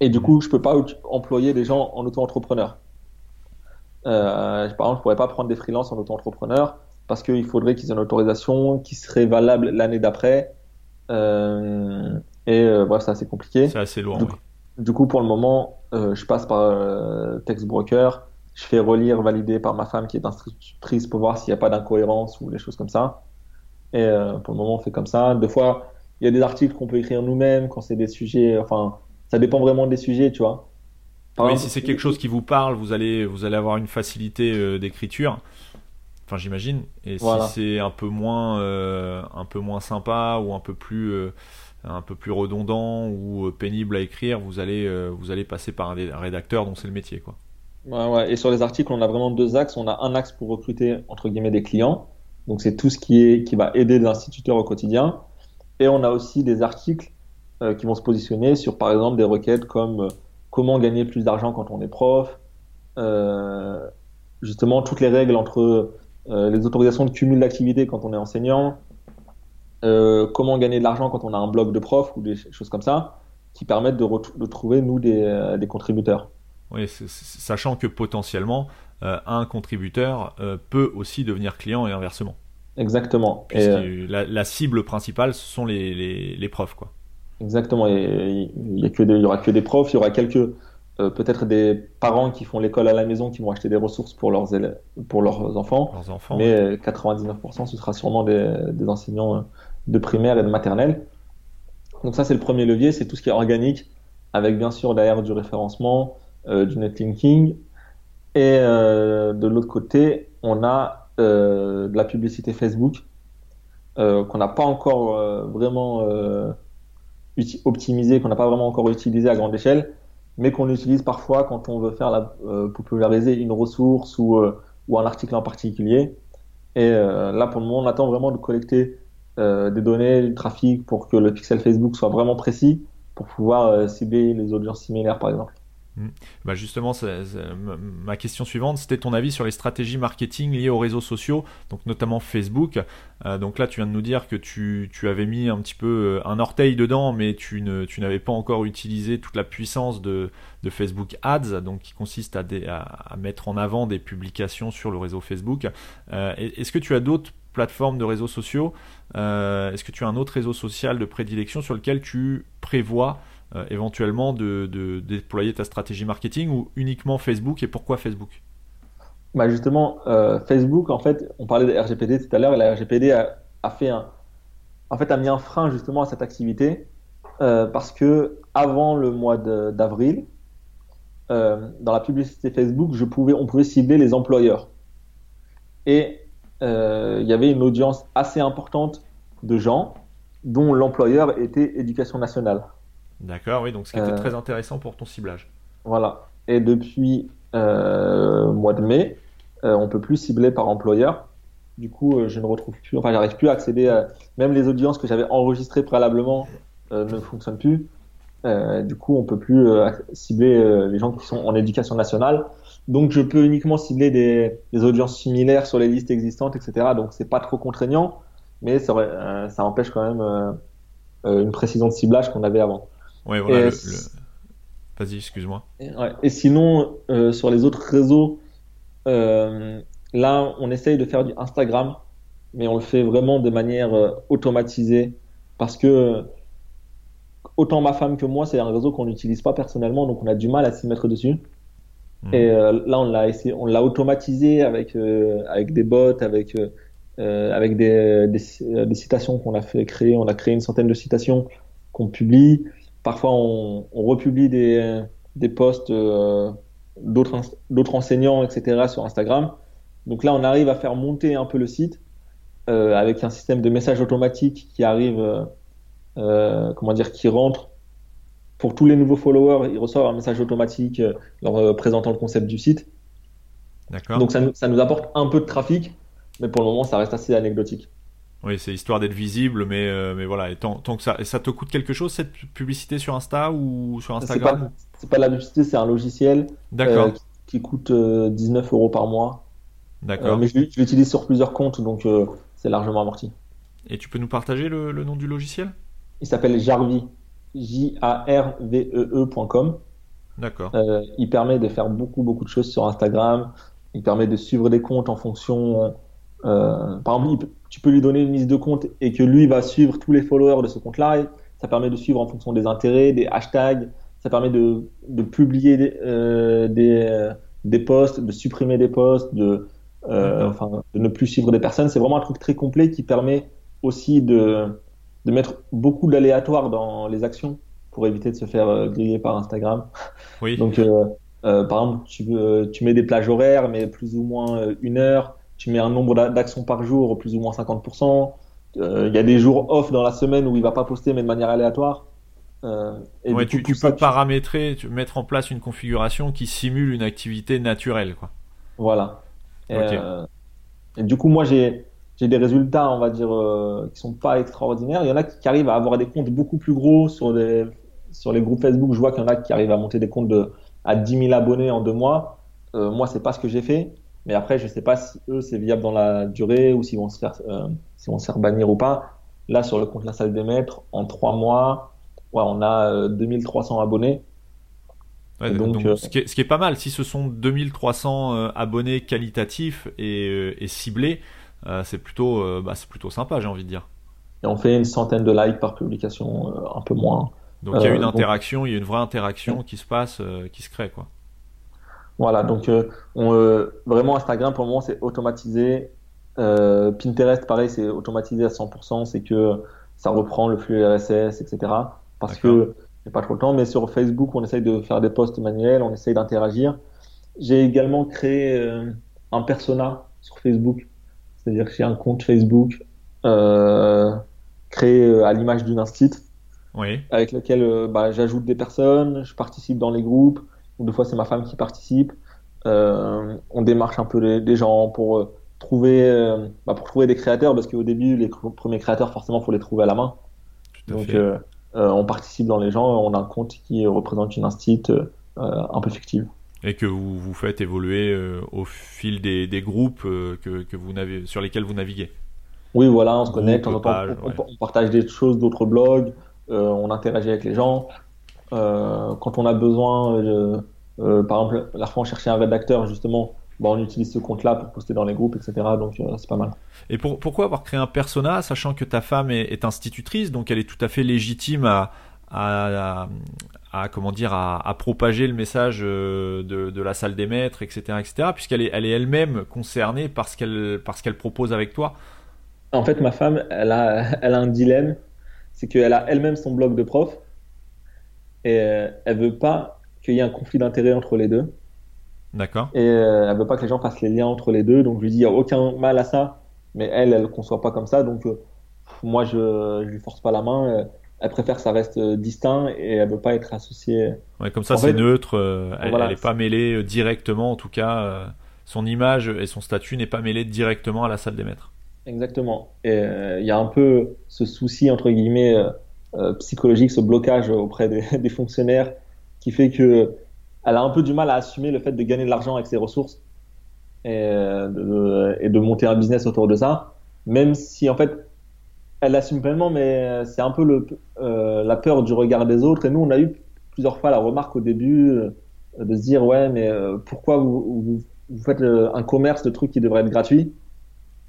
Et du coup, je peux pas employer des gens en auto-entrepreneur. Euh, par exemple, je pourrais pas prendre des freelances en auto-entrepreneur parce qu'il faudrait qu'ils aient une autorisation qui serait valable l'année d'après. Euh, et euh, bref, c'est assez compliqué. C'est assez lourd. Du, coup, du coup, pour le moment, euh, je passe par euh, Textbroker. Je fais relire, valider par ma femme qui est instructrice pour voir s'il n'y a pas d'incohérence ou des choses comme ça. Et pour le moment, on fait comme ça. Des fois, il y a des articles qu'on peut écrire nous-mêmes quand c'est des sujets. Enfin, ça dépend vraiment des sujets, tu vois. Par oui, exemple, si c'est quelque chose qui vous parle, vous allez, vous allez avoir une facilité euh, d'écriture. Enfin, j'imagine. Et voilà. si c'est un peu moins, euh, un peu moins sympa ou un peu plus, euh, un peu plus redondant ou pénible à écrire, vous allez, vous allez passer par un, rédacteur dont c'est le métier, quoi. Ouais, ouais. Et sur les articles, on a vraiment deux axes. On a un axe pour recruter entre guillemets des clients. Donc c'est tout ce qui est qui va aider les instituteurs au quotidien. Et on a aussi des articles qui vont se positionner sur par exemple des requêtes comme comment gagner plus d'argent quand on est prof, euh, justement toutes les règles entre euh, les autorisations de cumul d'activité quand on est enseignant, euh, comment gagner de l'argent quand on a un blog de prof ou des choses comme ça, qui permettent de, de trouver nous des, des contributeurs. Oui, sachant que potentiellement un contributeur peut aussi devenir client et inversement. Exactement. Et euh, la, la, cible principale, ce sont les, les, les profs, quoi. Exactement. Et il y, a que des, il y aura que des profs, il y aura quelques euh, peut-être des parents qui font l'école à la maison qui vont acheter des ressources pour leurs élèves, pour leurs enfants. Leurs enfants mais ouais. 99% ce sera sûrement des, des, enseignants de primaire et de maternelle. Donc ça c'est le premier levier, c'est tout ce qui est organique, avec bien sûr derrière du référencement, euh, du netlinking. Et euh, de l'autre côté, on a euh, de la publicité Facebook euh, qu'on n'a pas encore euh, vraiment euh, optimisé, qu'on n'a pas vraiment encore utilisé à grande échelle, mais qu'on utilise parfois quand on veut faire la, euh, populariser une ressource ou, ou un article en particulier. Et là, pour le moment, on attend vraiment de collecter des données, du trafic pour que le pixel Facebook soit vraiment précis pour pouvoir cibler les audiences similaires, par exemple. Mmh. Bah justement, ma question suivante, c'était ton avis sur les stratégies marketing liées aux réseaux sociaux, donc notamment Facebook. Euh, donc là, tu viens de nous dire que tu, avais mis un petit peu euh, un orteil dedans, mais tu, n'avais pas encore utilisé toute la puissance de, Facebook Ads, donc qui consiste à, à, mettre en avant des publications sur le réseau Facebook. Euh, est-ce que tu as d'autres plateformes de réseaux sociaux? Est-ce que tu as un autre réseau social de prédilection sur lequel tu prévois euh, éventuellement de, déployer ta stratégie marketing ou uniquement Facebook et pourquoi Facebook? Bah justement, euh, Facebook, en fait, on parlait de RGPD tout à l'heure et la RGPD a, fait un, en fait, a mis un frein justement à cette activité euh, parce que avant le mois d'avril, dans la publicité Facebook, je pouvais, on pouvait cibler les employeurs et il y avait une audience assez importante de gens dont l'employeur était Éducation nationale. D'accord, oui, donc ce qui était euh, très intéressant pour ton ciblage. Voilà. Et depuis euh, mois de mai, euh, on peut plus cibler par employeur. Du coup, euh, je ne retrouve plus, enfin, j'arrive plus à accéder à, même les audiences que j'avais enregistrées préalablement euh, ne fonctionnent plus. du coup, on peut plus cibler les gens qui sont en éducation nationale. Donc, je peux uniquement cibler des, des audiences similaires sur les listes existantes, etc. Donc, c'est pas trop contraignant, mais ça, ça empêche quand même une précision de ciblage qu'on avait avant. Ouais, voilà. Le, le... Vas-y, excuse-moi. Ouais. Et sinon, euh, sur les autres réseaux, euh, là, on essaye de faire du Instagram, mais on le fait vraiment de manière euh, automatisée parce que autant ma femme que moi, c'est un réseau qu'on n'utilise pas personnellement, donc on a du mal à s'y mettre dessus. Mmh. Et là, on l'a essayé, on l'a automatisé avec avec des bots, avec avec des, des, des citations qu'on a fait créer. On a créé une centaine de citations qu'on publie. Parfois, on, on republie des, des posts euh, d'autres enseignants, etc. sur Instagram. Donc là, on arrive à faire monter un peu le site euh, avec un système de messages automatiques qui arrive, euh, comment dire, qui rentre pour tous les nouveaux followers. Ils reçoivent un message automatique leur présentant le concept du site. Donc ça, ça nous apporte un peu de trafic, mais pour le moment, ça reste assez anecdotique. Oui, c'est histoire d'être visible, mais, euh, mais voilà. Et tant, tant, que ça, ça te coûte quelque chose cette publicité sur Insta ou sur Instagram C'est pas, pas, de la publicité, c'est un logiciel euh, qui, qui, coûte euh, 19 euros par mois. D'accord. Euh, mais je, je l'utilise sur plusieurs comptes, donc euh, c'est largement amorti. Et tu peux nous partager le, le nom du logiciel? Il s'appelle Jarvi, J-A-R-V-E-E.com. D'accord. il permet de faire beaucoup, beaucoup de choses sur Instagram. Il permet de suivre des comptes en fonction. Par exemple, tu peux lui donner une liste de comptes et que lui va suivre tous les followers de ce compte-là. Ça permet de suivre en fonction des intérêts, des hashtags. Ça permet de, de publier des, des, des posts, de supprimer des posts, de, enfin, de ne plus suivre des personnes. C'est vraiment un truc très complet qui permet aussi de, de mettre beaucoup d'aléatoires dans les actions pour éviter de se faire euh, griller par Instagram. Oui. Donc, euh, euh, par exemple, tu, tu mets des plages horaires, mais plus ou moins une heure. Tu mets un nombre d'actions par jour, plus ou moins 50%. Il y a des jours off dans la semaine où il va pas poster, mais de manière aléatoire. et ouais, tu, peux paramétrer, tu... mettre en place une configuration qui simule une activité naturelle, quoi. Voilà. et du coup, moi, j'ai des résultats, on va dire, euh, qui sont pas extraordinaires. Il y en a qui, arrivent à avoir des comptes beaucoup plus gros sur, des, sur les groupes Facebook. Je vois qu'il y en a qui arrivent à monter des comptes de, à 10 000 abonnés en deux mois. Euh, moi, c'est pas ce que j'ai fait. Mais après, je sais pas si eux, c'est viable dans la durée ou s'ils vont se faire, euh, s'ils vont se faire bannir ou pas. Là, sur le compte La Salle des Maîtres, en trois mois, ouais, on a 2300 euh, abonnés. Ouais, donc, euh, ce, qui est, ce, qui est, pas mal, si ce sont 2300 euh, abonnés qualitatifs et, et ciblés, euh, c'est plutôt, euh, bah, plutôt sympa, j'ai envie de dire. Et on fait une centaine de likes par publication, euh, un peu moins. Donc il y a une interaction, il y a une vraie interaction qui se passe, qui se crée, quoi. Voilà, donc on, vraiment Instagram pour le moment c'est automatisé. Pinterest pareil c'est automatisé à 100%, c'est que ça reprend le flux RSS, etc. Parce que j'ai pas trop le temps, mais sur Facebook on essaye de faire des posts manuels, on essaye d'interagir. J'ai également créé un persona sur Facebook c'est-à-dire que j'ai un compte Facebook euh, créé euh, à l'image d'une instit, oui. avec lequel euh, bah, j'ajoute des personnes, je participe dans les groupes, ou des fois c'est ma femme qui participe. Euh, on démarche un peu les, les gens pour euh, trouver, euh, bah, pour trouver des créateurs, parce qu'au début les premiers créateurs forcément faut les trouver à la main. Tout à Donc fait. on participe dans les gens, on a un compte qui représente une instit un peu fictive et que vous vous faites évoluer euh, au fil des, des groupes euh, que, que, vous n'avez sur lesquels vous naviguez. Oui, voilà, on se connecte, on, on, partage des choses d'autres blogs, euh, on interagit avec les gens. Quand on a besoin, par exemple, la fois on cherchait un rédacteur justement, bah, on utilise ce compte-là pour poster dans les groupes, etc. Donc c'est pas mal. Et pour, pourquoi avoir créé un persona, sachant que ta femme est, est, institutrice, donc elle est tout à fait légitime à, à, à, comment dire à, propager le message euh, de, de, la salle des maîtres, etc., etc., puisqu'elle est elle est elle-même concernée par ce qu'elle par ce qu'elle propose avec toi? En fait, ma femme, elle a elle a un dilemme, c'est qu'elle a elle-même son blog de prof et euh, elle veut pas qu'il y ait un conflit d'intérêts entre les deux. D'accord. Et euh, elle veut pas que les gens fassent les liens entre les deux, donc je lui dis il y a aucun mal à ça, mais elle, elle ne conçoit pas comme ça, donc moi je, je lui force pas la main elle préfère que ça reste euh, distinct et elle veut pas être associée. Ouais, comme ça c'est neutre, euh, elle, n'est est pas mêlée euh, directement, en tout cas, son image et son statut n'est pas mêlé directement à la salle des maîtres. Exactement. Et il y a un peu ce souci entre guillemets psychologique, ce blocage auprès des, fonctionnaires qui fait que elle a un peu du mal à assumer le fait de gagner de l'argent avec ses ressources et de, et de monter un business autour de ça, même si en fait elle l'assume pleinement, mais c'est un peu euh, la peur du regard des autres. Et nous, on a eu plusieurs fois la remarque au début euh, de se dire ouais, mais euh, pourquoi vous, vous, faites un commerce de trucs qui devraient être gratuits?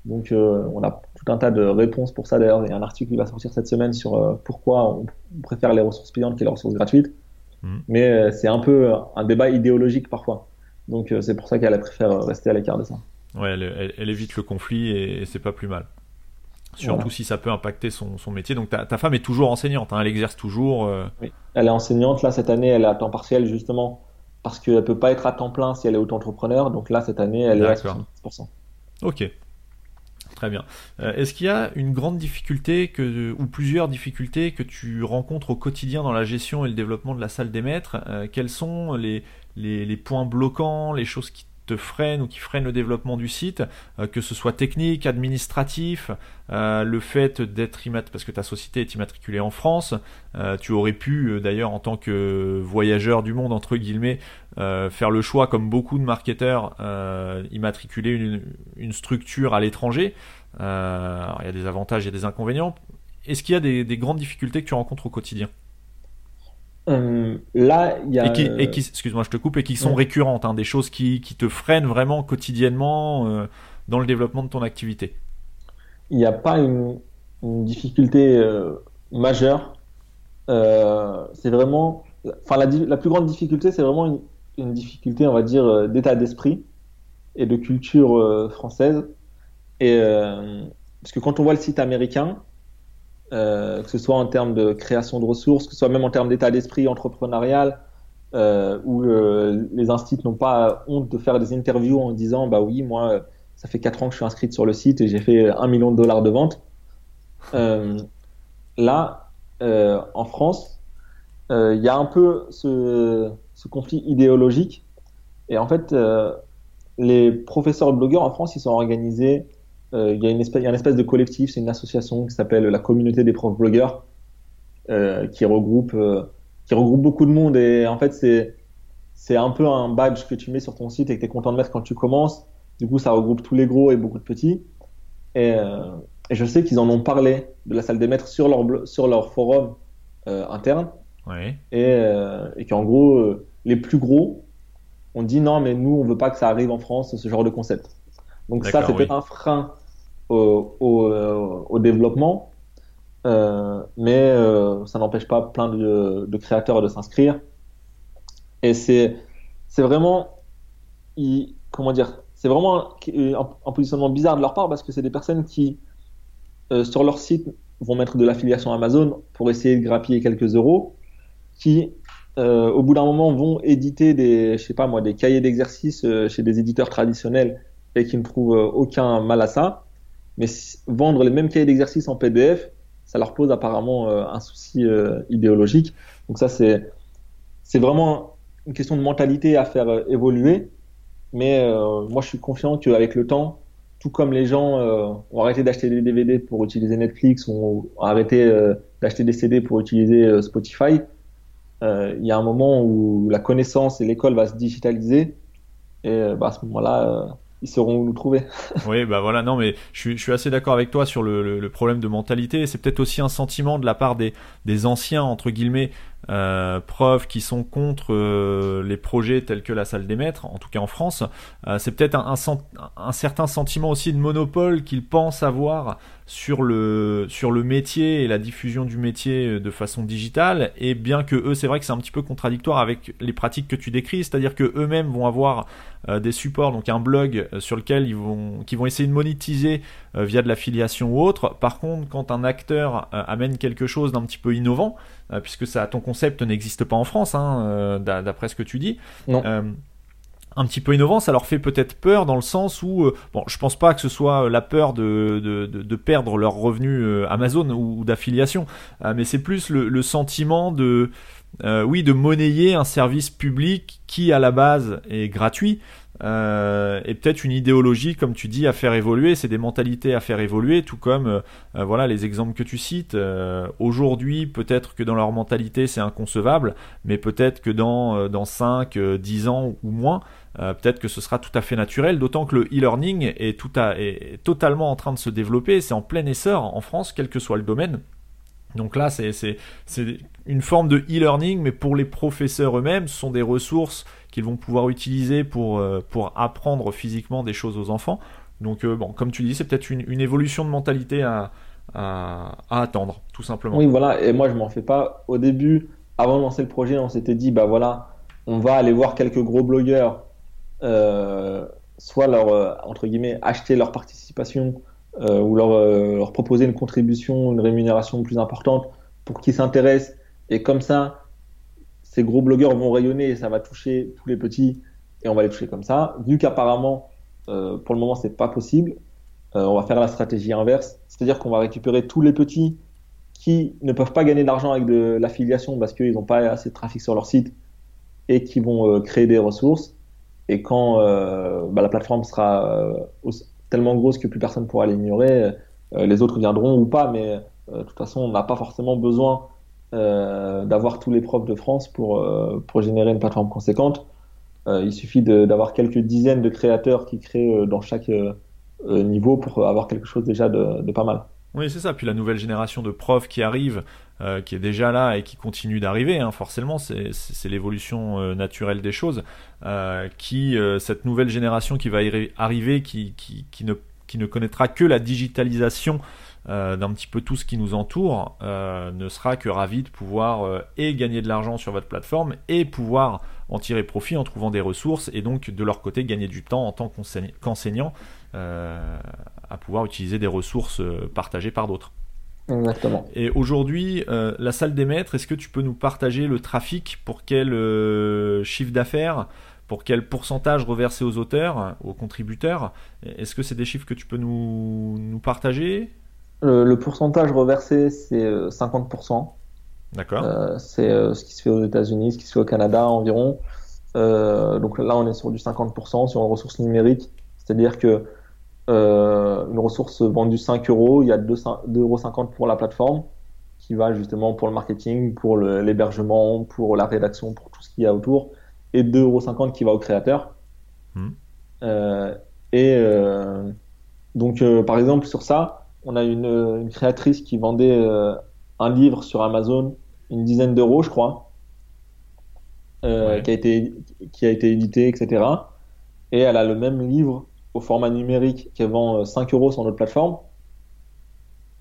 Donc, on a tout un tas de réponses pour ça. D'ailleurs, il y a un article qui va sortir cette semaine sur pourquoi on, préfère les ressources payantes que les ressources gratuites. Mmh. Mais c'est un peu un débat idéologique parfois. Donc, c'est pour ça qu'elle préfère rester à l'écart de ça. Ouais, elle, elle, évite le conflit et c'est pas plus mal. Surtout si ça peut impacter son, son métier. Donc ta, ta, femme est toujours enseignante, hein, elle exerce toujours. Euh... Oui. Elle est enseignante. Là, cette année, elle est à temps partiel justement parce qu'elle peut pas être à temps plein si elle est auto-entrepreneur. Donc là, cette année, elle est à 70%. Ok. Très bien. Euh, Est-ce qu'il y a une grande difficulté ou plusieurs difficultés que tu rencontres au quotidien dans la gestion et le développement de la salle des maîtres euh, Quels sont les, les, les, points bloquants, les choses qui te freinent ou qui freinent le développement du site, euh, que ce soit technique, administratif, euh, le fait d'être parce que ta société est immatriculée en France, euh, tu aurais pu d'ailleurs en tant que voyageur du monde, entre guillemets, faire le choix, comme beaucoup de marketeurs, immatriculer une, structure à l'étranger. il y a des avantages et des inconvénients. Est-ce qu'il y a des grandes difficultés que tu rencontres au quotidien? Là, il y a. Et qui, excuse-moi, je te coupe, et qui sont récurrentes, hein, des choses qui, qui, te freinent vraiment quotidiennement dans le développement de ton activité. Il n'y a pas une, difficulté majeure. c'est vraiment. Enfin, la, la, plus grande difficulté, c'est vraiment une, une, difficulté, on va dire, d'état d'esprit et de culture française. Et parce que quand on voit le site américain, euh, que ce soit en termes de création de ressources, que ce soit même en termes d'état d'esprit entrepreneurial, euh, où euh, les instituts n'ont pas honte de faire des interviews en disant bah oui moi ça fait 4 ans que je suis inscrite sur le site et j'ai fait un million de dollars de vente. là, en France, il y a un peu ce, ce, conflit idéologique et en fait les professeurs blogueurs en France ils sont organisés il y, a une espèce, y a une espèce de collectif, c'est une association qui s'appelle la communauté des profs blogueurs, euh, qui regroupe euh, qui regroupe beaucoup de monde et en fait c'est c'est un peu un badge que tu mets sur ton site et que tu es content de mettre quand tu commences. Du coup, ça regroupe tous les gros et beaucoup de petits. Et, et je sais qu'ils en ont parlé de la salle des maîtres sur leur, sur leur forum interne. Oui. Et, et qu'en gros, les plus gros ont dit non, mais nous, on veut pas que ça arrive en France, ce genre de concept. Donc ça, c'est peut-être un frein au, au, euh, au développement, euh, mais euh, ça n'empêche pas plein de, de créateurs de s'inscrire. Et c'est vraiment comment dire c'est vraiment un, positionnement bizarre de leur part parce que c'est des personnes qui sur leur site vont mettre de l'affiliation Amazon pour essayer de grappiller quelques euros, qui au bout d'un moment vont éditer des je sais pas moi des cahiers d'exercice chez des éditeurs traditionnels qui ne trouvent euh, aucun mal à ça. Mais vendre les mêmes cahiers d'exercice en PDF, ça leur pose apparemment euh, un souci euh, idéologique. Donc ça, c'est vraiment une question de mentalité à faire évoluer. Mais moi, je suis confiant qu'avec le temps, tout comme les gens ont arrêté d'acheter des DVD pour utiliser Netflix, ont arrêté d'acheter des CD pour utiliser Spotify, il y a un moment où la connaissance et l'école va se digitaliser. Et bah, à ce moment-là, ils sauront nous trouver. oui, bah voilà, non, mais je suis, je suis assez d'accord avec toi sur le, le, problème de mentalité. C'est peut-être aussi un sentiment de la part des, des anciens, entre guillemets, euh, preuves qui sont contre euh, les projets tels que la salle des maîtres, en tout cas en France. Euh, c'est peut-être un, certain sentiment aussi de monopole qu'ils pensent avoir sur le, métier et la diffusion du métier de façon digitale. Et bien que eux, c'est vrai que c'est un petit peu contradictoire avec les pratiques que tu décris, c'est-à-dire que eux-mêmes vont avoir des supports, donc un blog sur lequel ils vont, qui vont essayer de monétiser via de l'affiliation ou autre. Par contre, quand un acteur amène quelque chose d'un petit peu innovant, puisque ça, ton concept n'existe pas en France, hein, d'après ce que tu dis. Non un petit peu innovant, ça leur fait peut-être peur dans le sens où, euh, bon, je pense pas que ce soit euh, la peur de, de, de, perdre leurs revenus euh, Amazon ou, d'affiliation, mais c'est plus le, le, sentiment de, oui, de monnayer un service public qui à la base est gratuit. Euh, et peut-être une idéologie, comme tu dis, à faire évoluer. C'est des mentalités à faire évoluer, tout comme voilà les exemples que tu cites. Aujourd'hui, peut-être que dans leur mentalité c'est inconcevable, mais peut-être que dans dans 5, 10 ans ou moins, euh, peut-être que ce sera tout à fait naturel, d'autant que le e-learning est totalement en train de se développer, c'est en plein essor en France, quel que soit le domaine. Donc là, c'est une forme de e-learning, mais pour les professeurs eux-mêmes, ce sont des ressources qu'ils vont pouvoir utiliser pour, euh, apprendre physiquement des choses aux enfants. Donc euh, bon, comme tu dis, c'est peut-être une, évolution de mentalité à, attendre, tout simplement. Oui, voilà, et moi je m'en fais pas. Au début, avant de lancer le projet, on s'était dit, bah voilà, on va aller voir quelques gros blogueurs euh, soit leur, entre guillemets, acheter leur participation euh, ou leur, leur proposer une contribution, une rémunération plus importante pour qu'ils s'intéressent. Et comme ça, ces gros blogueurs vont rayonner et ça va toucher tous les petits et on va les toucher comme ça. Vu qu'apparemment, euh, pour le moment, c'est pas possible, euh, on va faire la stratégie inverse, c'est-à-dire qu'on va récupérer tous les petits qui ne peuvent pas gagner d'argent avec de l'affiliation parce qu'ils n'ont pas assez de trafic sur leur site et qui vont euh, créer des ressources. Et quand euh, bah, la plateforme sera euh, tellement grosse que plus personne pourra l'ignorer, euh, les autres viendront ou pas, mais de toute façon, on n'a pas forcément besoin d'avoir tous les profs de France pour, pour générer une plateforme conséquente. il suffit d'avoir quelques dizaines de créateurs qui créent dans chaque niveau pour avoir quelque chose déjà de, de pas mal. Oui, c'est ça. Puis la nouvelle génération de profs qui arrive, euh, qui est déjà là et qui continue d'arriver, hein, forcément, c'est l'évolution euh, naturelle des choses. Euh, qui cette nouvelle génération qui va arriver, qui, ne, connaîtra que la digitalisation d'un petit peu tout ce qui nous entoure, ne sera que ravi de pouvoir et gagner de l'argent sur votre plateforme et pouvoir en tirer profit en trouvant des ressources et donc de leur côté gagner du temps en tant qu'enseignant à pouvoir utiliser des ressources partagées par d'autres. Exactement. Et aujourd'hui, euh, la salle des maîtres, est-ce que tu peux nous partager le trafic pour quel euh, chiffre d'affaires, pour quel pourcentage reversé aux auteurs, aux contributeurs? Est-ce que c'est des chiffres que tu peux nous, nous partager? Le, pourcentage reversé, c'est 50%. D'accord. c'est ce qui se fait aux États-Unis, ce qui se fait au Canada environ. donc là, on est sur du 50% sur une ressource numérique. C'est-à-dire que euh, une ressource vendue 5 euros, il y a 2,50 euros pour la plateforme qui va justement pour le marketing, pour l'hébergement, pour la rédaction, pour tout ce qu'il y a autour, et 2,50 euros qui va au créateur. Hmm. Euh, et euh, donc, par exemple, sur ça, on a une, une créatrice qui vendait un livre sur Amazon, une dizaine d'euros, je crois, qui, a été, qui a été édité, etc. Et elle a le même livre au format numérique qui vend 5 euh, euros sur notre plateforme.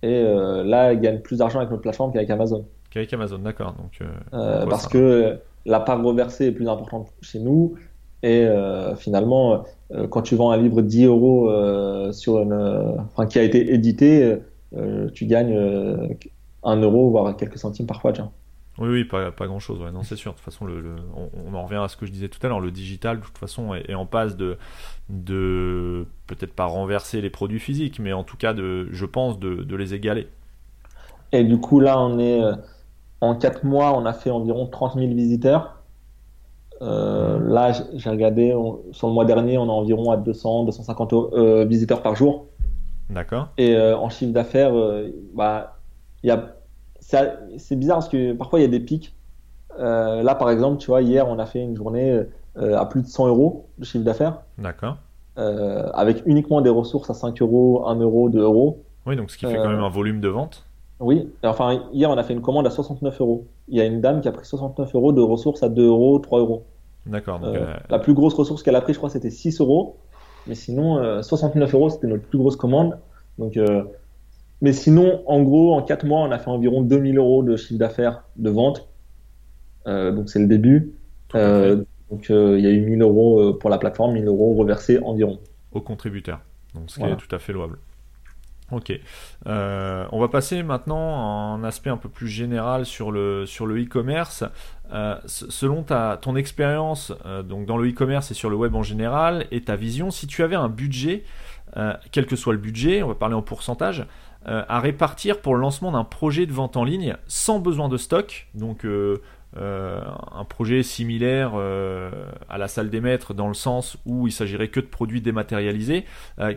Et euh, là, il gagne plus d'argent avec notre plateforme qu'avec Amazon. Qu'avec Amazon, d'accord. Donc, euh, parce que la part reversée est plus importante chez nous. Et finalement, quand tu vends un livre 10 euros sur une, enfin, qui a été édité, tu gagnes 1 euro, voire quelques centimes parfois. Tiens. Oui, oui, pas, pas grand chose. Ouais. Non, c'est sûr. De toute façon, le, on, en revient à ce que je disais tout à l'heure. Le digital, de toute façon, est, en passe de, de peut-être pas renverser les produits physiques, mais en tout cas, de, je pense, de, de les égaler. Et du coup, là, on est euh, en 4 mois, on a fait environ 30 000 visiteurs. Euh, là, j'ai regardé, sur le mois dernier, on a environ à 200, 250 euh, visiteurs par jour. D'accord. Et en chiffre d'affaires, bah, il y a c'est bizarre parce que parfois il y a des pics. Euh, là, par exemple, tu vois, hier, on a fait une journée euh, à plus de 100 euros de chiffre d'affaires. D'accord. Euh, avec uniquement des ressources à 5 euros, 1 euro, 2 euros. Oui, donc ce qui fait quand même un volume de vente. Oui, enfin, hier, on a fait une commande à 69 euros. Il y a une dame qui a pris 69 euros de ressources à 2 euros, 3 euros. D'accord. La plus grosse ressource qu'elle a pris, je crois, c'était 6 euros. Mais sinon, 69 euros, c'était notre plus grosse commande. Donc, mais sinon, en gros, en 4 mois, on a fait environ 2000 euros de chiffre d'affaires de vente. Euh, donc c'est le début. Euh, donc euh, il y a eu 1000 euros pour la plateforme, 1000 euros reversés environ. Aux contributeurs. Donc ce qui est tout à fait louable. Ok. on va passer maintenant à un aspect un peu plus général sur le sur le e-commerce. selon ta ton expérience donc dans le e-commerce et sur le web en général et ta vision, si tu avais un budget, quel que soit le budget, on va parler en pourcentage, à répartir pour le lancement d'un projet de vente en ligne sans besoin de stock. Donc euh, euh, un projet similaire à la salle des maîtres dans le sens où il s'agirait que de produits dématérialisés.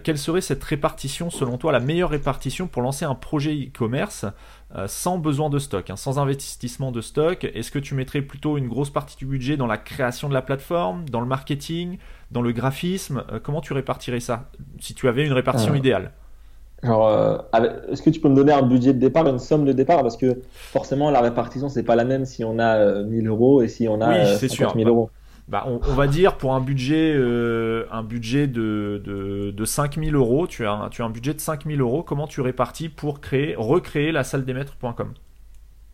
quelle serait cette répartition selon toi, la meilleure répartition pour lancer un projet e-commerce sans besoin de stock, hein, sans investissement de stock? Est-ce que tu mettrais plutôt une grosse partie du budget dans la création de la plateforme, dans le marketing, dans le graphisme? Comment tu répartirais ça si tu avais une répartition idéale? Genre, euh, est-ce que tu peux me donner un budget de départ, une somme de départ? Parce que forcément, la répartition, c'est pas la même si on a 1000 euh, euros et si on a oui, 50 000 euros. Bah, on, va dire pour un budget, euh, un budget de, de, de 5000 euros, tu as, un, tu as un budget de 5000 euros, comment tu répartis pour créer, recréer la salle des maîtres.com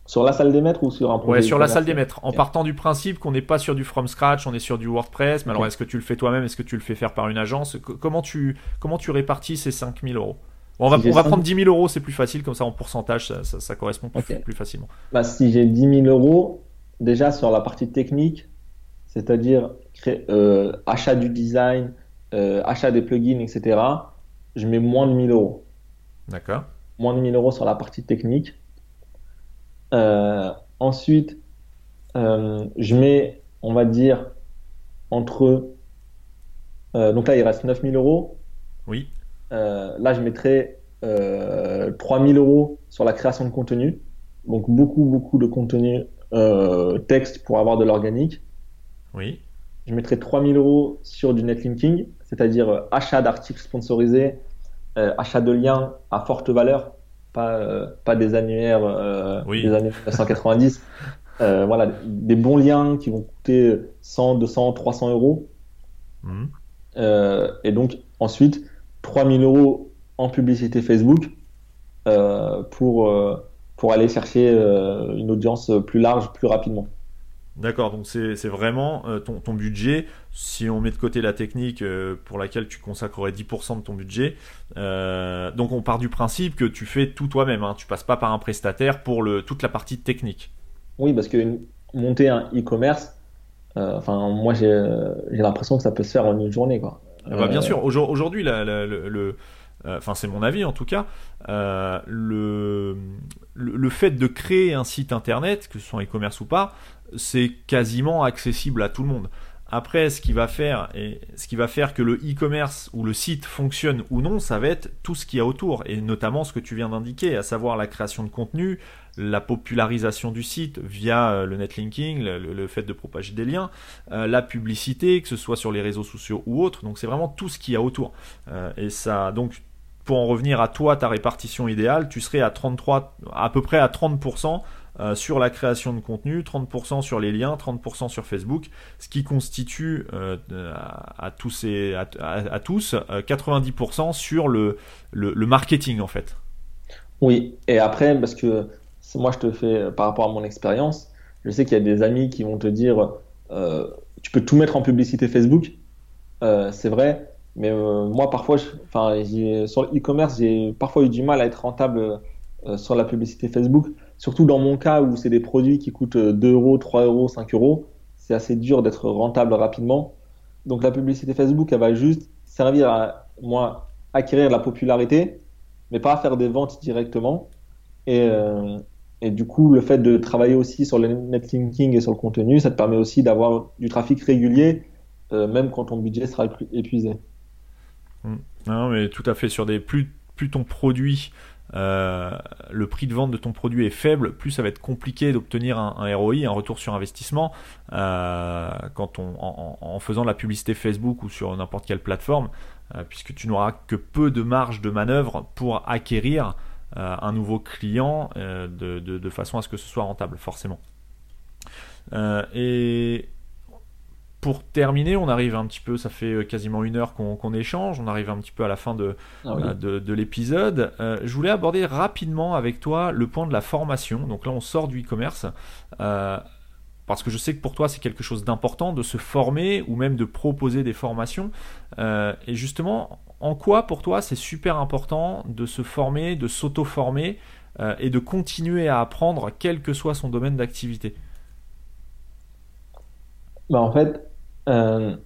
sur la salle des maîtres ou sur un projet Ouais, sur la salle des maîtres. En partant du principe qu'on n'est pas sur du from scratch, on est sur du WordPress. Mais alors, est-ce que tu le fais toi-même? Est-ce que tu le fais faire par une agence? Comment tu, comment tu répartis ces 5000 euros? On va, on va prendre 10 000 euros, c'est plus facile, comme ça en pourcentage, ça, ça, correspond plus, facilement. Bah, si j'ai 10 000 euros, déjà sur la partie technique, c'est-à-dire euh, achat du design, euh, achat des plugins, etc., je mets moins de 1000 euros. D'accord. Moins de 1000 euros sur la partie technique. Euh, ensuite, je mets, on va dire, entre. donc là, il reste 9000 euros. Oui. Euh, là, je mettrais euh, 3000 euros sur la création de contenu. Donc beaucoup, beaucoup de contenu euh, texte pour avoir de l'organique. Oui. Je mettrais 3000 euros sur du netlinking, c'est-à-dire euh, achat d'articles sponsorisés, achat de liens à forte valeur pas, pas des annuaires des années 1990. voilà, des bons liens qui vont coûter 100, 200, 300 euros. Mmh. et donc, ensuite, 3000 euros en publicité Facebook pour, pour aller chercher une audience plus large, plus rapidement. D'accord, donc c'est vraiment euh, ton, budget, si on met de côté la technique euh, pour laquelle tu consacrerais 10% de ton budget, euh, donc on part du principe que tu fais tout toi-même, hein, tu passes pas par un prestataire pour le, toute la partie technique. Oui, parce que monter un e-commerce, enfin moi j'ai l'impression que ça peut se faire en une journée. Quoi. Ah bah, bien sûr, aujourd'hui le, enfin c'est mon avis en tout cas, le, le, fait de créer un site internet, que ce soit e-commerce ou pas, c'est quasiment accessible à tout le monde. Après, ce qui va faire et ce qui va faire que le e-commerce ou le site fonctionne ou non, ça va être tout ce qu'il y a autour et notamment ce que tu viens d'indiquer, à savoir la création de contenu, la popularisation du site via euh, le netlinking, le, fait de propager des liens, euh, la publicité, que ce soit sur les réseaux sociaux ou autres. Donc c'est vraiment tout ce qu'il y a autour. Euh, et ça, donc pour en revenir à toi, ta répartition idéale, tu serais à 33, à peu près à 30% euh, sur la création de contenu, 30% sur les liens, 30% sur Facebook, ce qui constitue à, tous, et, à, tous 90% euh, sur le, le, marketing en fait. Oui, et après, parce que moi je te fais par rapport à mon expérience, je sais qu'il y a des amis qui vont te dire tu peux tout mettre en publicité Facebook, c'est vrai, mais moi parfois, enfin, sur le e-commerce, j'ai parfois eu du mal à être rentable sur la publicité Facebook Surtout dans mon cas où c'est des produits qui coûtent 2 euros, 3 euros, 5 euros, c'est assez dur d'être rentable rapidement. Donc la publicité Facebook, elle va juste servir à moi acquérir la popularité, mais pas à faire des ventes directement. Et, euh, et du coup, le fait de travailler aussi sur le netlinking et sur le contenu, ça te permet aussi d'avoir du trafic régulier, euh, même quand ton budget sera épuisé. Mmh. Non, mais tout à fait. Sur des plus, plus ton produit euh, le prix de vente de ton produit est faible, plus ça va être compliqué d'obtenir un, ROI, un retour sur investissement, euh, quand on, en, faisant de la publicité Facebook ou sur n'importe quelle plateforme, puisque tu n'auras que peu de marge de manœuvre pour acquérir un nouveau client de, de, façon à ce que ce soit rentable, forcément. et pour terminer, on arrive un petit peu, ça fait euh, quasiment une heure qu'on échange, on arrive un petit peu à la fin de, ah euh, de, l'épisode. Euh, je voulais aborder rapidement avec toi le point de la formation. Donc là, on sort du e-commerce. parce que je sais que pour toi c'est quelque chose d'important de se former ou même de proposer des formations. et justement, en quoi pour toi c'est super important de se former, de s'auto-former et de continuer à apprendre quel que soit son domaine d'activité? Bah En fait, euh,